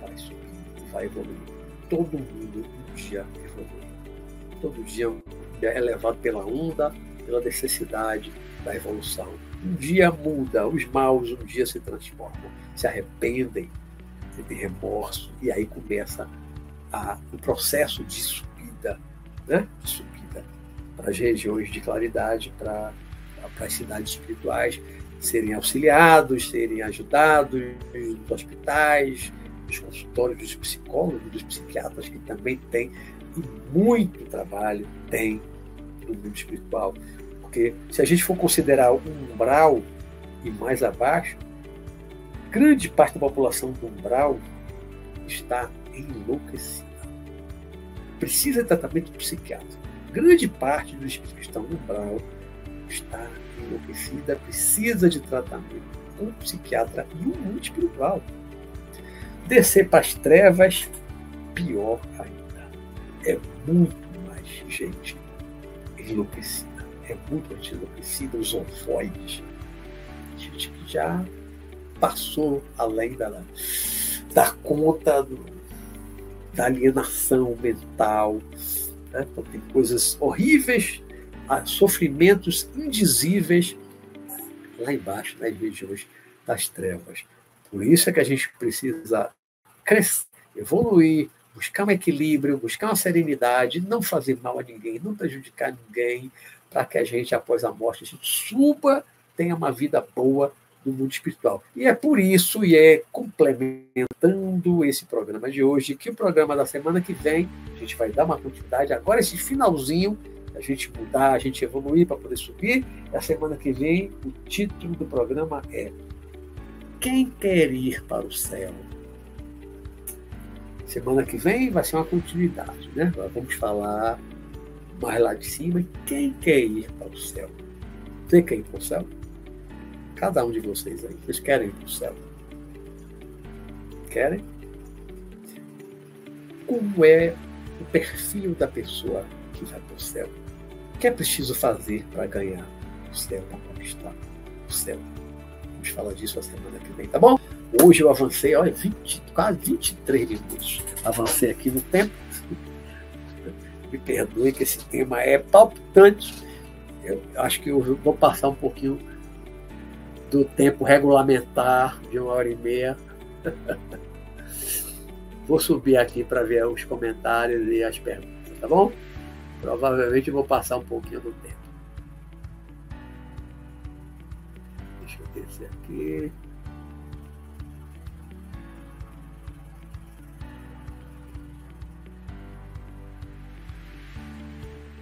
vai subir, vai evoluir. Todo mundo um dia evolui todo dia é levado pela onda, pela necessidade da evolução. Um dia muda, os maus um dia se transformam, se arrependem, sentem remorso, e aí começa o processo subida, né? de subida para as regiões de claridade, para, as cidades espirituais serem auxiliados, serem ajudados nos hospitais, nos consultórios dos psicólogos, dos psiquiatras, que também têm e muito trabalho tem no mundo espiritual. Porque se a gente for considerar o umbral e mais abaixo, grande parte da população do umbral está enlouquecida. Precisa de tratamento psiquiátrico. Grande parte dos que estão no umbral está enlouquecida, precisa de tratamento com um psiquiatra e um espiritual. Descer para as trevas, pior ainda. É muito mais gente enlouquecida. É muito mais enlouquecida, os ovoides. Gente que já passou além da, da conta do, da alienação mental. Né? Então, tem coisas horríveis, sofrimentos indizíveis lá embaixo, nas regiões das trevas. Por isso é que a gente precisa crescer, evoluir, buscar um equilíbrio, buscar uma serenidade, não fazer mal a ninguém, não prejudicar ninguém, para que a gente, após a morte, a suba, tenha uma vida boa no mundo espiritual. E é por isso, e é complementando esse programa de hoje, que o programa da semana que vem, a gente vai dar uma continuidade, agora esse finalzinho, a gente mudar, a gente evoluir para poder subir, e a semana que vem, o título do programa é Quem quer ir para o céu? Semana que vem vai ser uma continuidade, né? Nós vamos falar mais lá de cima. Quem quer ir para o céu? Você quer ir para o céu? Cada um de vocês aí. Vocês querem ir para o céu? Querem? Como é o perfil da pessoa que vai para o céu? O que é preciso fazer para ganhar o céu, para conquistar o céu? Vamos falar disso a semana que vem, tá bom? Hoje eu avancei, olha, 20, quase 23 minutos. Avancei aqui no tempo. Me perdoe que esse tema é palpitante. Eu acho que eu vou passar um pouquinho do tempo regulamentar de uma hora e meia. Vou subir aqui para ver os comentários e as perguntas, tá bom? Provavelmente vou passar um pouquinho do tempo. Deixa eu descer aqui.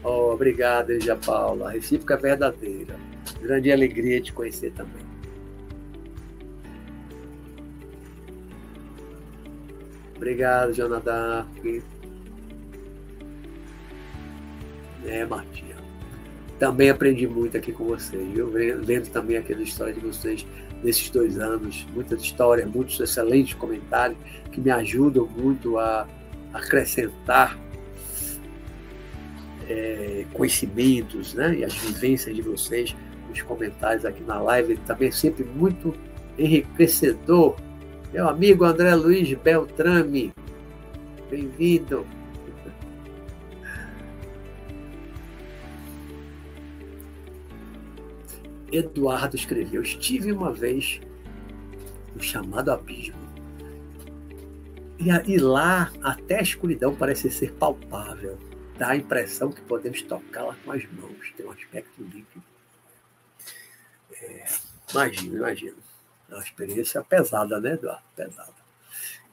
Oh, obrigado, Elia Paula. A recíproca é verdadeira. Grande alegria te conhecer também. Obrigado, Jonathan. É, Martinha. Também aprendi muito aqui com vocês, viu? Vendo também aquela história de vocês nesses dois anos. Muitas histórias, muitos excelentes comentários que me ajudam muito a acrescentar é, conhecimentos né? e as vivências de vocês nos comentários aqui na live. Também é sempre muito enriquecedor meu amigo André Luiz Beltrame, bem-vindo. Eduardo escreveu: Estive uma vez no chamado abismo. E, e lá até a escuridão parece ser palpável. Dá a impressão que podemos tocá-la com as mãos. Tem um aspecto líquido. É, imagina, imagina. É uma experiência pesada, né, Eduardo? Pesada.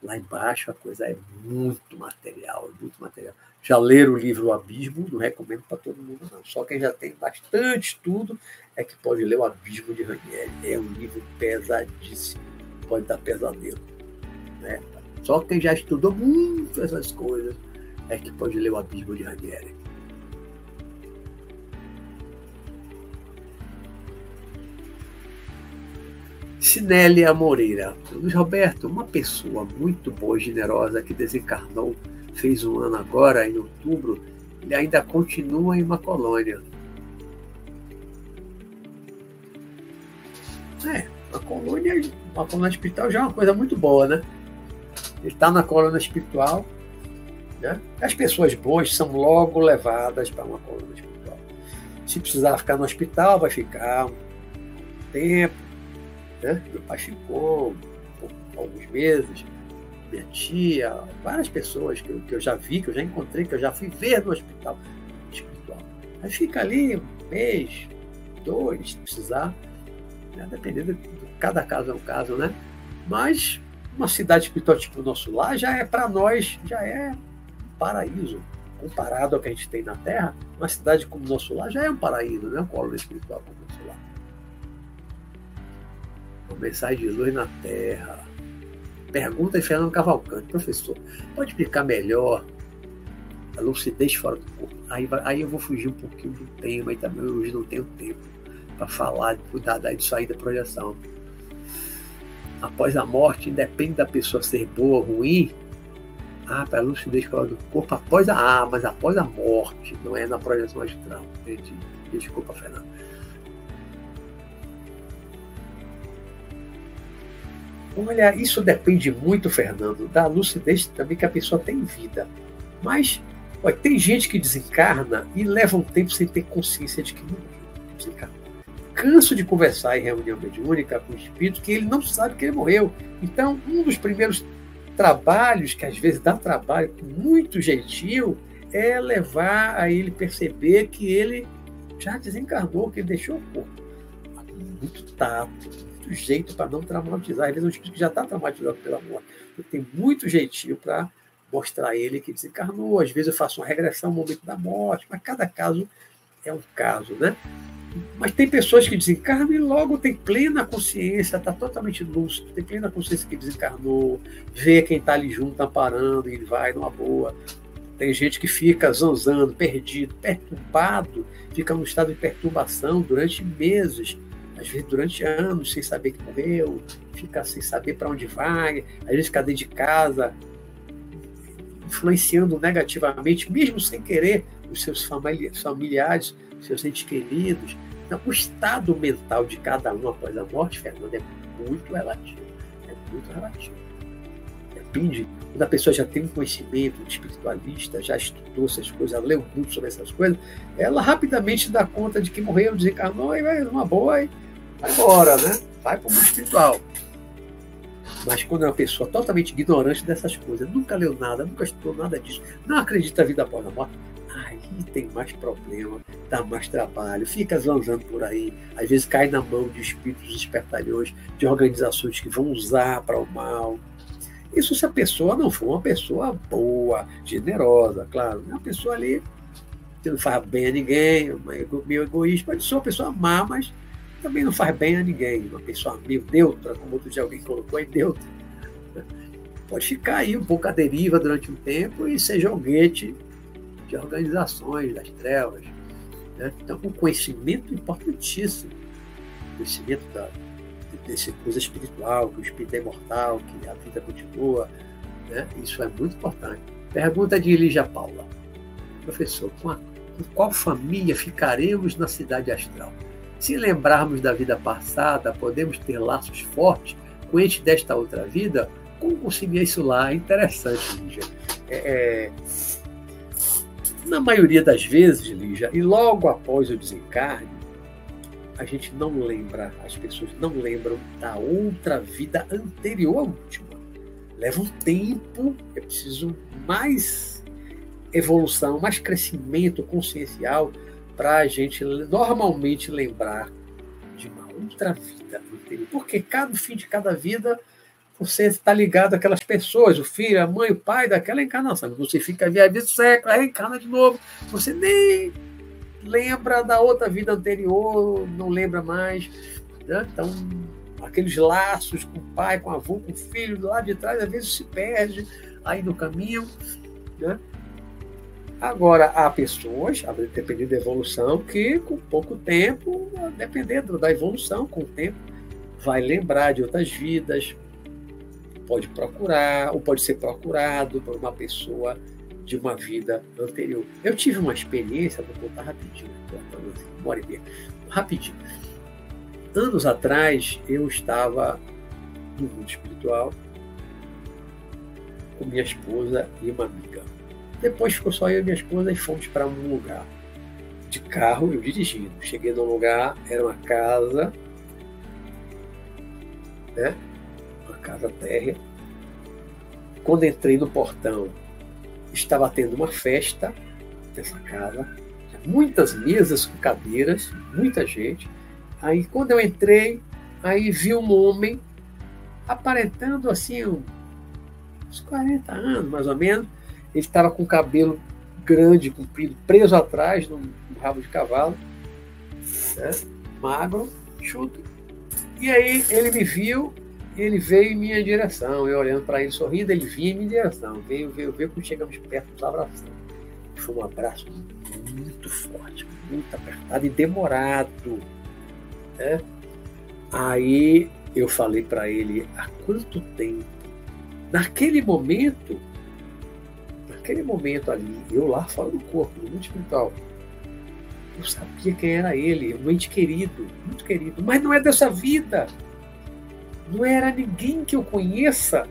Lá embaixo a coisa é muito material, é muito material. Já leram o livro O Abismo, não recomendo para todo mundo, não. Só quem já tem bastante estudo é que pode ler O Abismo de Ranieri. É um livro pesadíssimo, pode dar pesadelo. Né? Só quem já estudou muito essas coisas é que pode ler O Abismo de Ranieri. Sinélia Moreira. Luiz Roberto, uma pessoa muito boa e generosa que desencarnou, fez um ano agora, em outubro, ele ainda continua em uma colônia. É, uma colônia, uma colônia espiritual já é uma coisa muito boa, né? Ele está na colônia espiritual, né? As pessoas boas são logo levadas para uma colônia espiritual. Se precisar ficar no hospital, vai ficar um tempo, né? Meu pai ficou alguns meses, minha tia, várias pessoas que eu, que eu já vi, que eu já encontrei, que eu já fui ver no hospital espiritual. Aí fica ali um mês, dois, se precisar, né? dependendo de cada caso é um caso, né? Mas uma cidade espiritual tipo o nosso lar já é para nós, já é um paraíso. Comparado ao que a gente tem na Terra, uma cidade como o nosso lar já é um paraíso, né? Um colo espiritual como mensagem de luz na Terra. Pergunta de Fernando Cavalcante. Professor, pode explicar melhor A lucidez fora do corpo. Aí, aí eu vou fugir um pouquinho do tema, e também hoje não tenho tempo para falar, cuidar disso aí da projeção. Após a morte, independe da pessoa ser boa ou ruim, ah, para a lucidez fora do corpo após a. Ah, mas após a morte, não é na projeção astral. Entendi. Desculpa, Fernando. Olha, isso depende muito, Fernando, da lucidez também que a pessoa tem vida. Mas olha, tem gente que desencarna e leva um tempo sem ter consciência de que morreu. Desencarna. Canso de conversar em reunião mediúnica com o espírito que ele não sabe que ele morreu. Então, um dos primeiros trabalhos, que às vezes dá trabalho muito jeitinho, é levar a ele perceber que ele já desencarnou, que ele deixou o corpo. Muito tato, muito jeito para não traumatizar. Às vezes um espírito que já está traumatizado pela morte. Tenho muito jeitinho para mostrar a ele que desencarnou. Às vezes eu faço uma regressão no momento da morte, mas cada caso é um caso, né? Mas tem pessoas que desencarnam e logo tem plena consciência, está totalmente lúcido, tem plena consciência que desencarnou, vê quem está ali junto, amparando, e vai numa boa. Tem gente que fica zanzando, perdido, perturbado, fica num estado de perturbação durante meses, às vezes durante anos, sem saber que morreu, fica sem saber para onde vai, às vezes fica dentro de casa, influenciando negativamente, mesmo sem querer, os seus familiares, seus entes queridos. Então, o estado mental de cada um após a morte, Fernando, é muito relativo. É muito relativo. Depende. Quando a pessoa já tem um conhecimento espiritualista, já estudou essas coisas, leu muito sobre essas coisas, ela rapidamente dá conta de que morreu, desencarnou e vai numa boa e vai embora, né? Vai para o mundo espiritual. Mas quando é uma pessoa totalmente ignorante dessas coisas, nunca leu nada, nunca estudou nada disso, não acredita na vida após a morte, aí tem mais problema, dá mais trabalho, fica zanzando por aí, às vezes cai na mão de espíritos espertalhões, de organizações que vão usar para o mal. Isso se a pessoa não for uma pessoa boa, generosa, claro, é uma pessoa ali que não faz bem a ninguém, meio egoísta, pode ser uma pessoa má, mas também não faz bem a ninguém, uma pessoa meio neutra, como outro dia alguém colocou, é neutra. Pode ficar aí um pouco à deriva durante um tempo e ser joguete de organizações das trevas. Né? Então, o conhecimento importantíssimo, o conhecimento da, desse coisa espiritual, que o espírito é imortal, que a vida continua, né? isso é muito importante. Pergunta de Lígia Paula. Professor, com, a, com qual família ficaremos na cidade astral? Se lembrarmos da vida passada, podemos ter laços fortes com ente desta outra vida? Como conseguir isso lá? É interessante, Lígia. É, é, na maioria das vezes, Lígia, e logo após o desencarne, a gente não lembra, as pessoas não lembram da outra vida anterior à última. Leva um tempo, é preciso mais evolução, mais crescimento consciencial para a gente normalmente lembrar de uma outra vida anterior. Porque cada fim de cada vida você está ligado àquelas pessoas, o filho, a mãe, o pai daquela encarnação. Você fica via vida século, reencarna de novo. Você nem lembra da outra vida anterior, não lembra mais. Né? Então, aqueles laços com o pai, com o avô, com o filho, lá de trás, às vezes se perde aí no caminho. Né? Agora, há pessoas, dependendo da evolução, que com pouco tempo, dependendo da evolução, com o tempo, vai lembrar de outras vidas, pode procurar, ou pode ser procurado por uma pessoa de uma vida anterior. Eu tive uma experiência, vou contar rapidinho, uma hora e meia, rapidinho. Anos atrás, eu estava no mundo espiritual com minha esposa e uma amiga. Depois ficou só eu e minha esposa e fomos para um lugar. De carro, eu dirigindo. Cheguei num lugar, era uma casa, né? casa térrea. Quando entrei no portão, estava tendo uma festa nessa casa, muitas mesas com cadeiras, muita gente. Aí quando eu entrei, aí vi um homem aparentando assim uns 40 anos, mais ou menos. Ele estava com o cabelo grande, comprido, preso atrás num, rabo de cavalo, né? magro, chuto. E aí ele me viu ele veio em minha direção, eu olhando para ele sorrindo, ele vinha em minha direção, veio, veio, veio, quando chegamos perto, nos abraçando. foi um abraço muito forte, muito apertado e demorado. Né? Aí eu falei para ele há quanto tempo. Naquele momento, naquele momento ali, eu lá fora do corpo, no mundo espiritual, eu sabia quem era ele, um ente querido, muito querido, mas não é dessa vida. Não era ninguém que eu conheça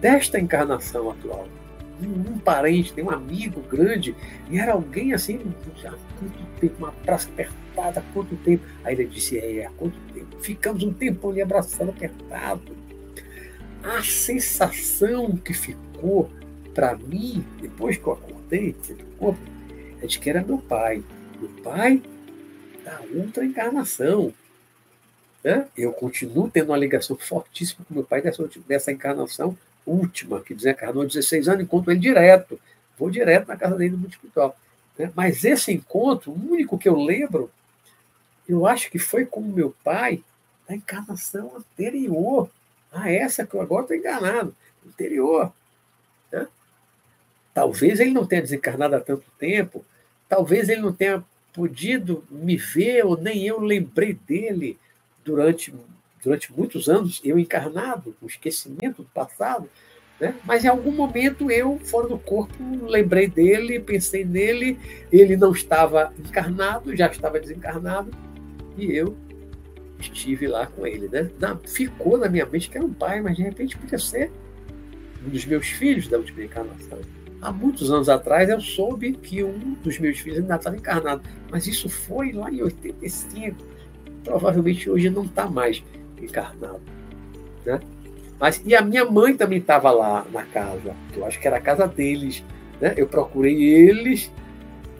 desta encarnação atual. Um, um parente, tem um amigo grande, e era alguém assim, há quanto tempo, uma praça apertada, há quanto tempo? Aí ele disse, é, há quanto tempo? Ficamos um tempo ali abraçando apertado. A sensação que ficou para mim, depois que eu acordei corpo, é de que era meu pai. Meu pai da outra encarnação. Né? Eu continuo tendo uma ligação fortíssima com meu pai dessa, dessa encarnação última, que desencarnou há 16 anos, encontro ele direto. Vou direto na casa dele no espiritual. Né? Mas esse encontro, o único que eu lembro, eu acho que foi com meu pai da encarnação anterior a essa que eu agora estou enganado, anterior. Talvez ele não tenha desencarnado há tanto tempo, talvez ele não tenha podido me ver, ou nem eu lembrei dele durante, durante muitos anos, eu encarnado, o esquecimento do passado, né? mas em algum momento eu, fora do corpo, lembrei dele, pensei nele, ele não estava encarnado, já estava desencarnado, e eu estive lá com ele. Né? Na, ficou na minha mente que era um pai, mas de repente podia ser um dos meus filhos da última encarnação. Há muitos anos atrás eu soube que um dos meus filhos ainda estava encarnado, mas isso foi lá em 85. Provavelmente hoje não está mais encarnado. Né? Mas, e a minha mãe também estava lá na casa, que eu acho que era a casa deles. Né? Eu procurei eles,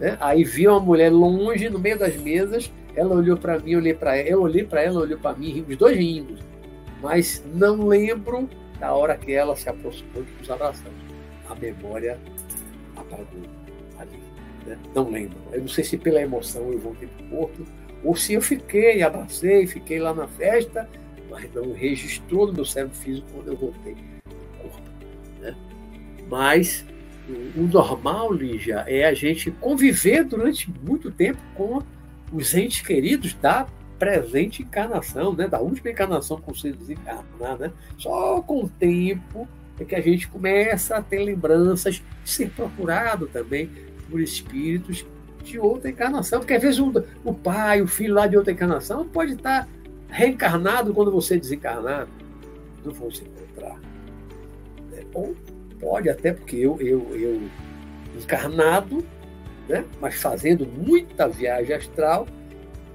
né? aí vi uma mulher longe, no meio das mesas, ela olhou para mim, eu olhei para ela, eu olhei para ela, olhou para mim, os dois rindo. Mas não lembro da hora que ela se aproximou e nos abraçamos. A memória ali. Né? Não lembro. Eu não sei se pela emoção eu voltei para o corpo, ou se eu fiquei, abracei, fiquei lá na festa, mas não registrou no meu cérebro físico quando eu voltei para o corpo. Né? Mas o normal, Lígia, é a gente conviver durante muito tempo com os entes queridos da presente encarnação, né? da última encarnação com se desencarnar. Né? Só com o tempo é que a gente começa a ter lembranças ser procurado também por espíritos de outra encarnação, porque às vezes o, o pai, o filho lá de outra encarnação pode estar reencarnado quando você desencarnar, não vão se encontrar. Né? Ou pode até porque eu, eu, eu encarnado né? mas fazendo muita viagem astral,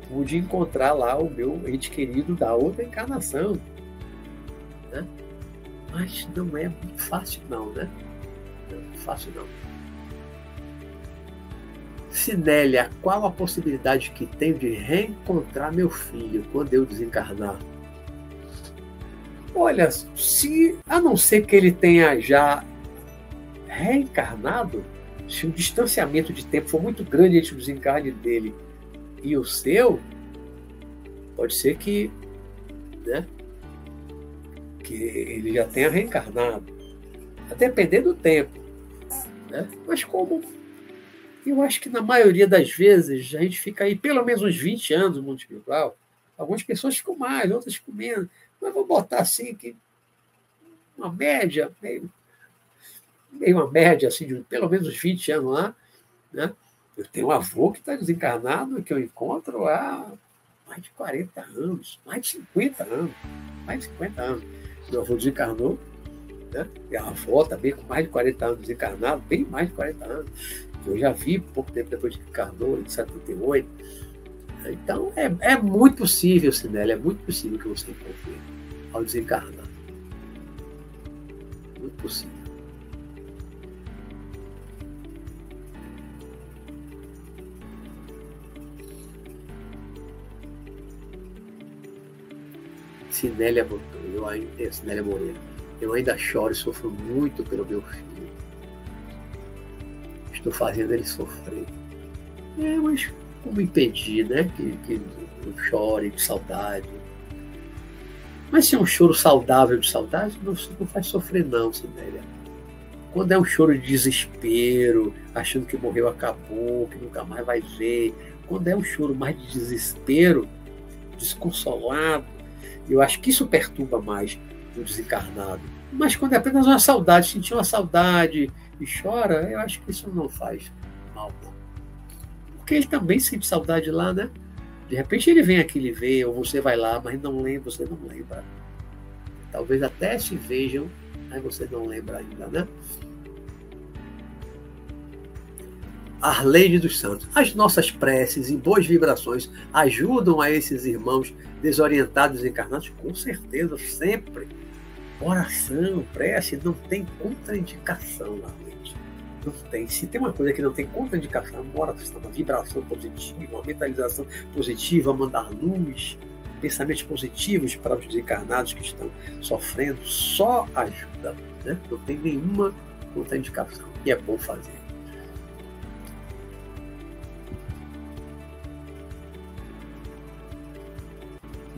pude encontrar lá o meu ente querido da outra encarnação. Né? Mas não é fácil, não, né? Não é fácil, não. Sinélia, qual a possibilidade que tenho de reencontrar meu filho quando eu desencarnar? Olha, se a não ser que ele tenha já reencarnado, se o distanciamento de tempo for muito grande entre o desencarne dele e o seu, pode ser que, né, que ele já tenha reencarnado. A depender do tempo. Né? Mas como eu acho que na maioria das vezes a gente fica aí pelo menos uns 20 anos no mundo espiritual. Algumas pessoas ficam mais, outras ficam menos. Mas vou botar assim que uma média, meio meio uma média assim, de pelo menos 20 anos lá. Né? Eu tenho um avô que está desencarnado, que eu encontro há mais de 40 anos, mais de 50 anos, mais de 50 anos. Meu avô desencarnou, né? a avó também com mais de 40 anos desencarnado, bem mais de 40 anos. Eu já vi pouco tempo depois de encarnou, em 78. Então, é, é muito possível, Sinela, é muito possível que você encontre ao desencarnar. Muito possível. Sinélia botou, eu ainda, é, Sinélia Moreira, eu ainda choro e sofro muito pelo meu filho. Estou fazendo ele sofrer. É, mas como impedir, né? Que, que eu chore de saudade. Mas se é um choro saudável de saudade, não, não faz sofrer não, Sinélia. quando é um choro de desespero, achando que morreu, acabou, que nunca mais vai ver, quando é um choro mais de desespero, desconsolado, eu acho que isso perturba mais o desencarnado. Mas quando é apenas uma saudade, sentir uma saudade e chora, eu acho que isso não faz mal. Porque ele também sente saudade lá, né? De repente ele vem aqui lhe ver, ou você vai lá, mas não lembra, você não lembra. Talvez até se vejam, mas você não lembra ainda, né? Arleide dos Santos. As nossas preces e boas vibrações ajudam a esses irmãos desorientados e encarnados? Com certeza, sempre. Oração, prece, não tem contraindicação, Arleide. Não tem. Se tem uma coisa que não tem contraindicação, uma oração, uma vibração positiva, uma mentalização positiva, mandar luz, pensamentos positivos para os desencarnados que estão sofrendo, só ajuda. Né? Não tem nenhuma contraindicação. E é bom fazer.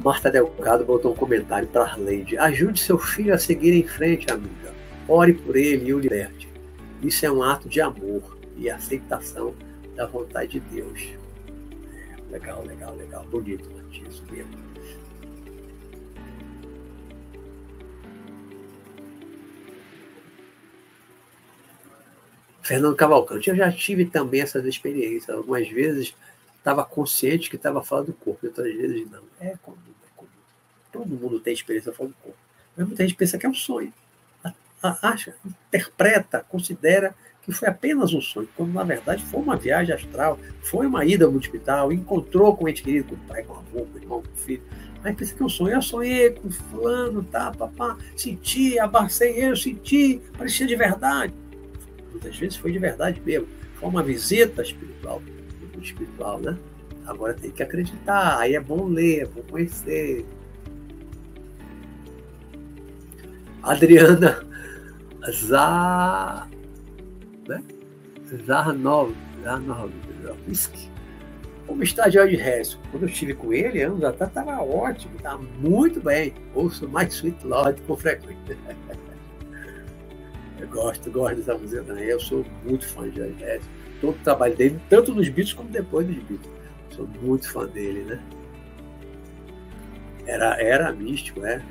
Marta Delgado botou um comentário para Arleide. Ajude seu filho a seguir em frente, amiga. Ore por ele e o liberte. Isso é um ato de amor e aceitação da vontade de Deus. Legal, legal, legal. Bonito, Matias, mesmo. Fernando Cavalcante, eu já tive também essas experiências. Algumas vezes estava consciente que estava fora do corpo, outras vezes não. É comum, é comum. Todo mundo tem experiência fora do corpo. Mas muita gente pensa que é um sonho. Acha, interpreta, considera que foi apenas um sonho, quando na verdade foi uma viagem astral, foi uma ida ao hospital, encontrou com o ente querido, com o pai, com o avô, com o irmão, com o filho. Aí pensa que é um sonho. Eu sonhei com fulano, tá, papá, senti, abracei eu, senti, parecia de verdade. Muitas vezes foi de verdade mesmo. Foi uma visita espiritual espiritual, né? Agora tem que acreditar, aí é bom ler, é bom conhecer. Adriana Zar, né? Zarnov. Como está George Harrison? Quando eu estive com ele, anos atrás, estava ótimo, estava muito bem. Ouço mais Sweet Lord com frequência. eu gosto, gosto dessa música também. Eu sou muito fã de George Harrison todo o trabalho dele, tanto nos Beatles como depois dos Beatles. Sou muito fã dele, né? Era, era místico, é.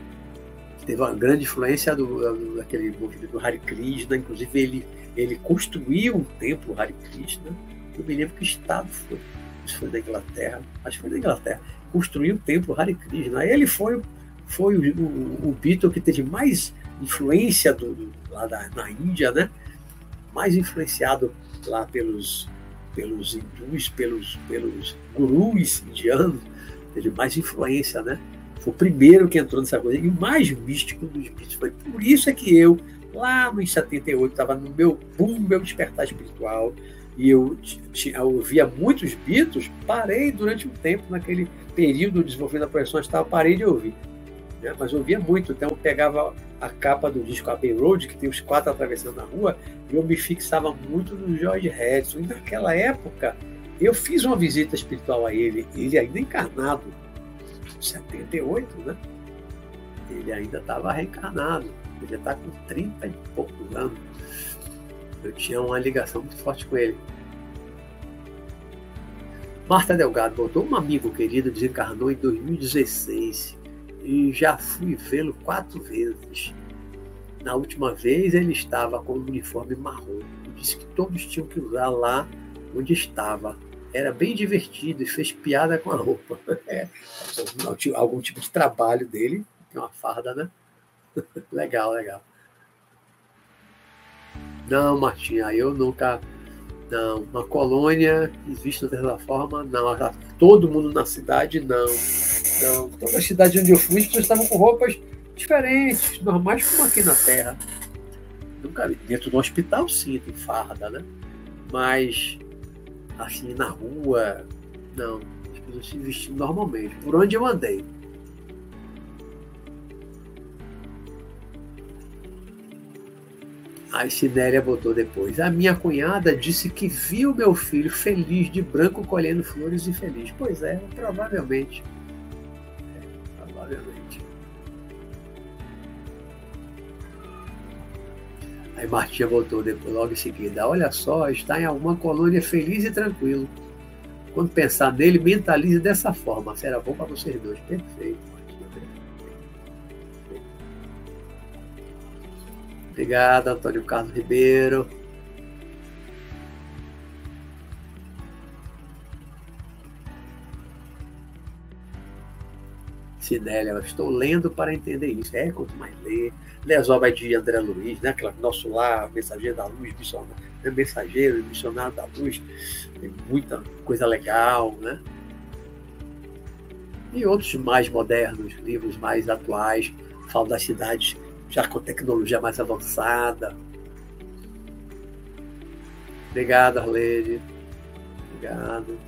Teve uma grande influência do, daquele movimento do Hare Krishna, inclusive ele, ele construiu um templo Hare Krishna. Eu me lembro que estado foi. Isso foi da Inglaterra, acho que foi da Inglaterra. Construiu o templo Hare Krishna. Ele foi, foi o, o, o Beatle que teve mais influência do, do lá da, na Índia, né? Mais influenciado lá pelos, pelos hindus, pelos, pelos gurus indianos, teve mais influência, né? Foi o primeiro que entrou nessa coisa, e o mais místico dos espíritos. Foi por isso é que eu, lá nos 78, estava no meu boom, meu despertar espiritual, e eu, ouvia muitos Beatles, parei durante um tempo, naquele período desenvolvendo a projeção astral, parei de ouvir. Né? Mas eu ouvia muito, então eu pegava a capa do disco Abbey Road, que tem os quatro atravessando a rua, e eu me fixava muito no George Harrison. E naquela época, eu fiz uma visita espiritual a ele, ele ainda encarnado, 78, né? Ele ainda estava reencarnado, ele está com 30 e poucos anos. Eu tinha uma ligação muito forte com ele. Marta Delgado botou um amigo querido desencarnou em 2016 e já fui vê-lo quatro vezes. Na última vez ele estava com um uniforme marrom disse que todos tinham que usar lá onde estava. Era bem divertido e fez piada com a roupa. É, algum tipo de trabalho dele, tem uma farda, né? legal, legal. Não, Martinha, eu nunca. Não, uma colônia vista dessa forma, não. Todo mundo na cidade, não. Não, toda a cidade onde eu fui, as pessoas estavam com roupas diferentes, normais como aqui na Terra. Nunca. Dentro do hospital, sim, tem farda, né? Mas, assim, na rua, não. As pessoas se vestindo normalmente. Por onde eu andei. A Sinéria botou depois. A minha cunhada disse que viu meu filho feliz de branco colhendo flores e feliz. Pois é, provavelmente obviamente. Aí Martinha voltou depois, logo em seguida. Olha só, está em alguma colônia feliz e tranquilo. Quando pensar nele, mentalize dessa forma. Será bom para vocês dois. Perfeito, Obrigado, Antônio Carlos Ribeiro. Cinélia, eu estou lendo para entender isso. É, quanto mais ler. Lê as obras de André Luiz, né? Aquela, Nosso Lar, Mensageiro da Luz, missionário, né? Mensageiro, Missionário da Luz. Tem muita coisa legal, né? E outros mais modernos, livros mais atuais, falam das cidades já com tecnologia mais avançada. Obrigado, Arlene. Obrigado.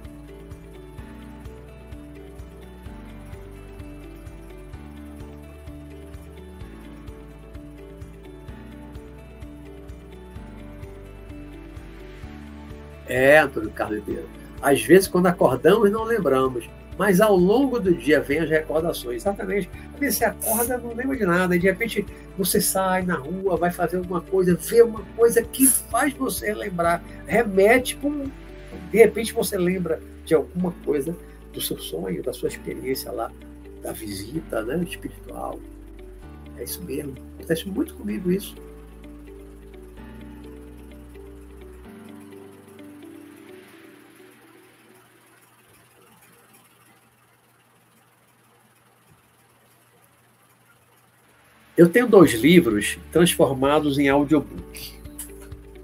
É, Antônio Carlos Ribeiro. Às vezes, quando acordamos, não lembramos, mas ao longo do dia vem as recordações. Exatamente. Você acorda, não lembra de nada, e de repente você sai na rua, vai fazer alguma coisa, vê uma coisa que faz você lembrar, remete com. De repente você lembra de alguma coisa do seu sonho, da sua experiência lá, da visita né, espiritual. É isso mesmo. Acontece muito comigo isso. Eu tenho dois livros transformados em audiobook,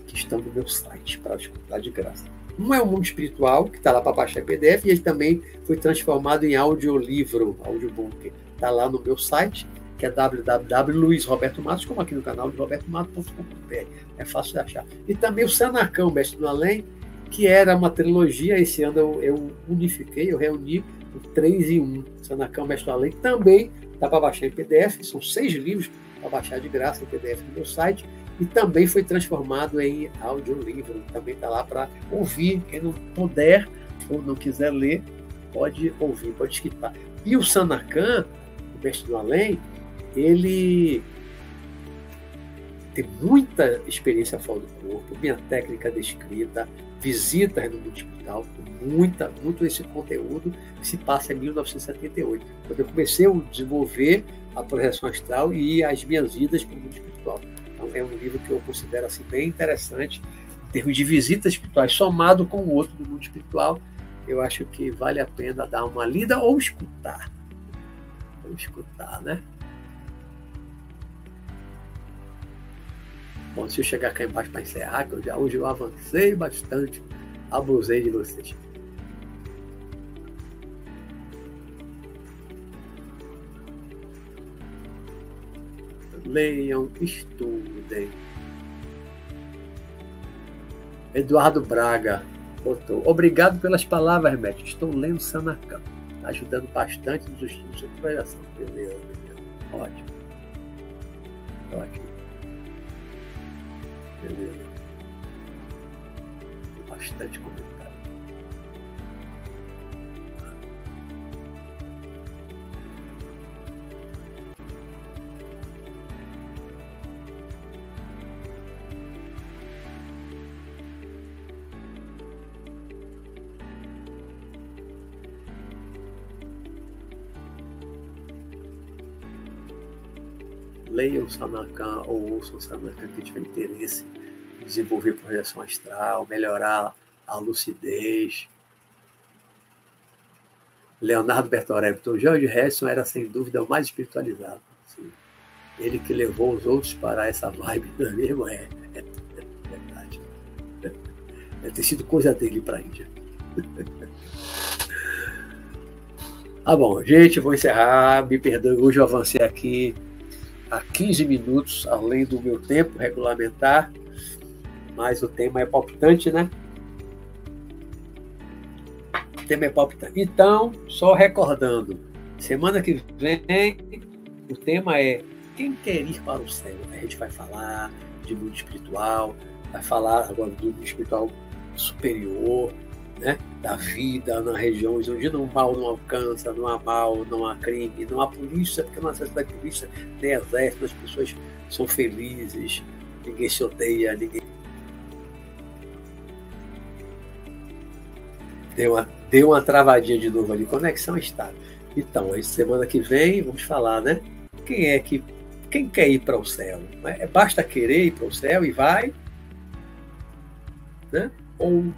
que estão no meu site para escutar de graça. Um é o Mundo Espiritual, que está lá para baixar PDF, e ele também foi transformado em audiolivro, audiobook. Está lá no meu site, que é www.luizrobertomatos, como aqui no canal de robertomatos.com.br. É fácil de achar. E também o Sanacão, Mestre do Além, que era uma trilogia. Esse ano eu, eu unifiquei, eu reuni o 3 em 1. Sanacão, Mestre do Além, também Dá para baixar em PDF, são seis livros para baixar de graça em PDF no meu site. E também foi transformado em audiolivro. Também está lá para ouvir. Quem não puder ou não quiser ler, pode ouvir, pode escutar. E o Sanacan, o mestre do além, ele tem muita experiência fora do corpo, minha técnica de visitas no hospital, muita, muito esse conteúdo que se passa em 1978, quando eu comecei a desenvolver a projeção astral e as minhas vidas para o mundo espiritual. Então, é um livro que eu considero assim, bem interessante, em termos de visitas espirituais, somado com o outro do mundo espiritual, eu acho que vale a pena dar uma lida ou escutar. Ou escutar, né? Bom, se eu chegar cá embaixo para encerrar, que eu já, hoje eu avancei bastante, abusei de vocês. Leiam, estudem. Eduardo Braga botou. Obrigado pelas palavras, Hermeto. Estou lendo Sanacan. Tá ajudando bastante nos estudos. Ótimo. Ótimo. Bastante comentário. Leiam o Sanacan ou ouçam o Sanacan que tiver interesse em desenvolver projeção astral, melhorar a lucidez. Leonardo Bertorelli, então George Harrison era sem dúvida o mais espiritualizado. Assim. Ele que levou os outros para essa vibe, é mesmo? É, é, é verdade. Deve ter sido coisa dele para a Índia. Ah, bom, gente, vou encerrar. Me perdoe, hoje eu avancei aqui a 15 minutos além do meu tempo regulamentar, mas o tema é palpitante, né? O tema é palpitante. Então, só recordando, semana que vem o tema é quem quer ir para o céu. A gente vai falar de mundo espiritual, vai falar agora do mundo espiritual superior, né, da vida nas regiões onde o mal não alcança, não há mal, não há crime, não há polícia, porque não há necessidade de polícia, nem exército, as pessoas são felizes, ninguém se odeia, ninguém. Deu uma, deu uma travadinha de novo ali. Conexão está. Então, aí semana que vem vamos falar, né? Quem é que. Quem quer ir para o céu? É, basta querer ir para o céu e vai? Né? Ou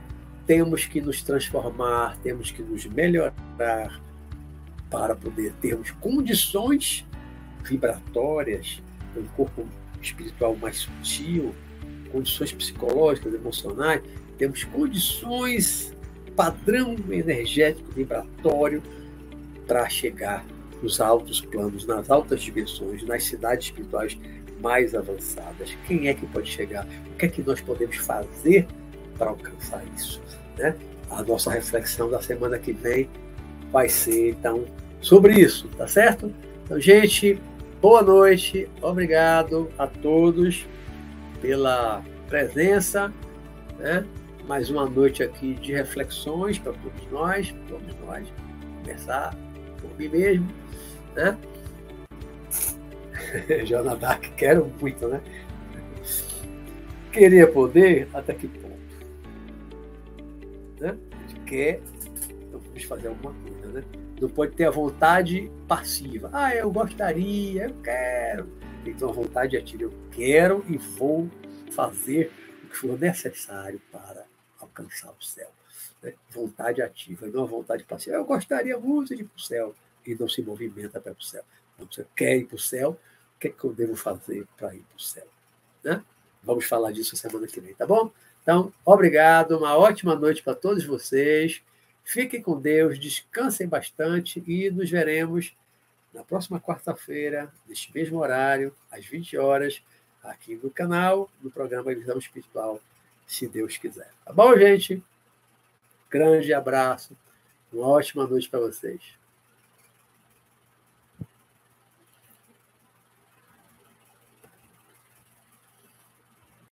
temos que nos transformar, temos que nos melhorar para poder termos condições vibratórias, um corpo espiritual mais sutil, condições psicológicas, emocionais, temos condições, padrão energético vibratório para chegar nos altos planos, nas altas dimensões, nas cidades espirituais mais avançadas. Quem é que pode chegar? O que é que nós podemos fazer para alcançar isso? Né? A nossa reflexão da semana que vem vai ser, então, sobre isso, tá certo? Então, gente, boa noite, obrigado a todos pela presença, né? Mais uma noite aqui de reflexões para todos nós, todos nós, conversar por mim mesmo, né? Dark, quero muito, né? Querer poder, até que ponto? Né? A quer, então vamos fazer alguma coisa, né? Não pode ter a vontade passiva. Ah, eu gostaria, eu quero. Ter uma vontade ativa. Eu quero e vou fazer o que for necessário para alcançar o céu. Né? Vontade ativa, não a vontade passiva. Eu gostaria muito de ir para o céu e não se movimenta para o céu. Então, você quer ir para o céu, o que, é que eu devo fazer para ir para o céu? Né? Vamos falar disso semana que vem, tá bom? Então, obrigado, uma ótima noite para todos vocês. Fiquem com Deus, descansem bastante e nos veremos na próxima quarta-feira, neste mesmo horário, às 20 horas, aqui no canal, no programa Visão Espiritual, se Deus quiser. Tá bom, gente? Grande abraço, uma ótima noite para vocês.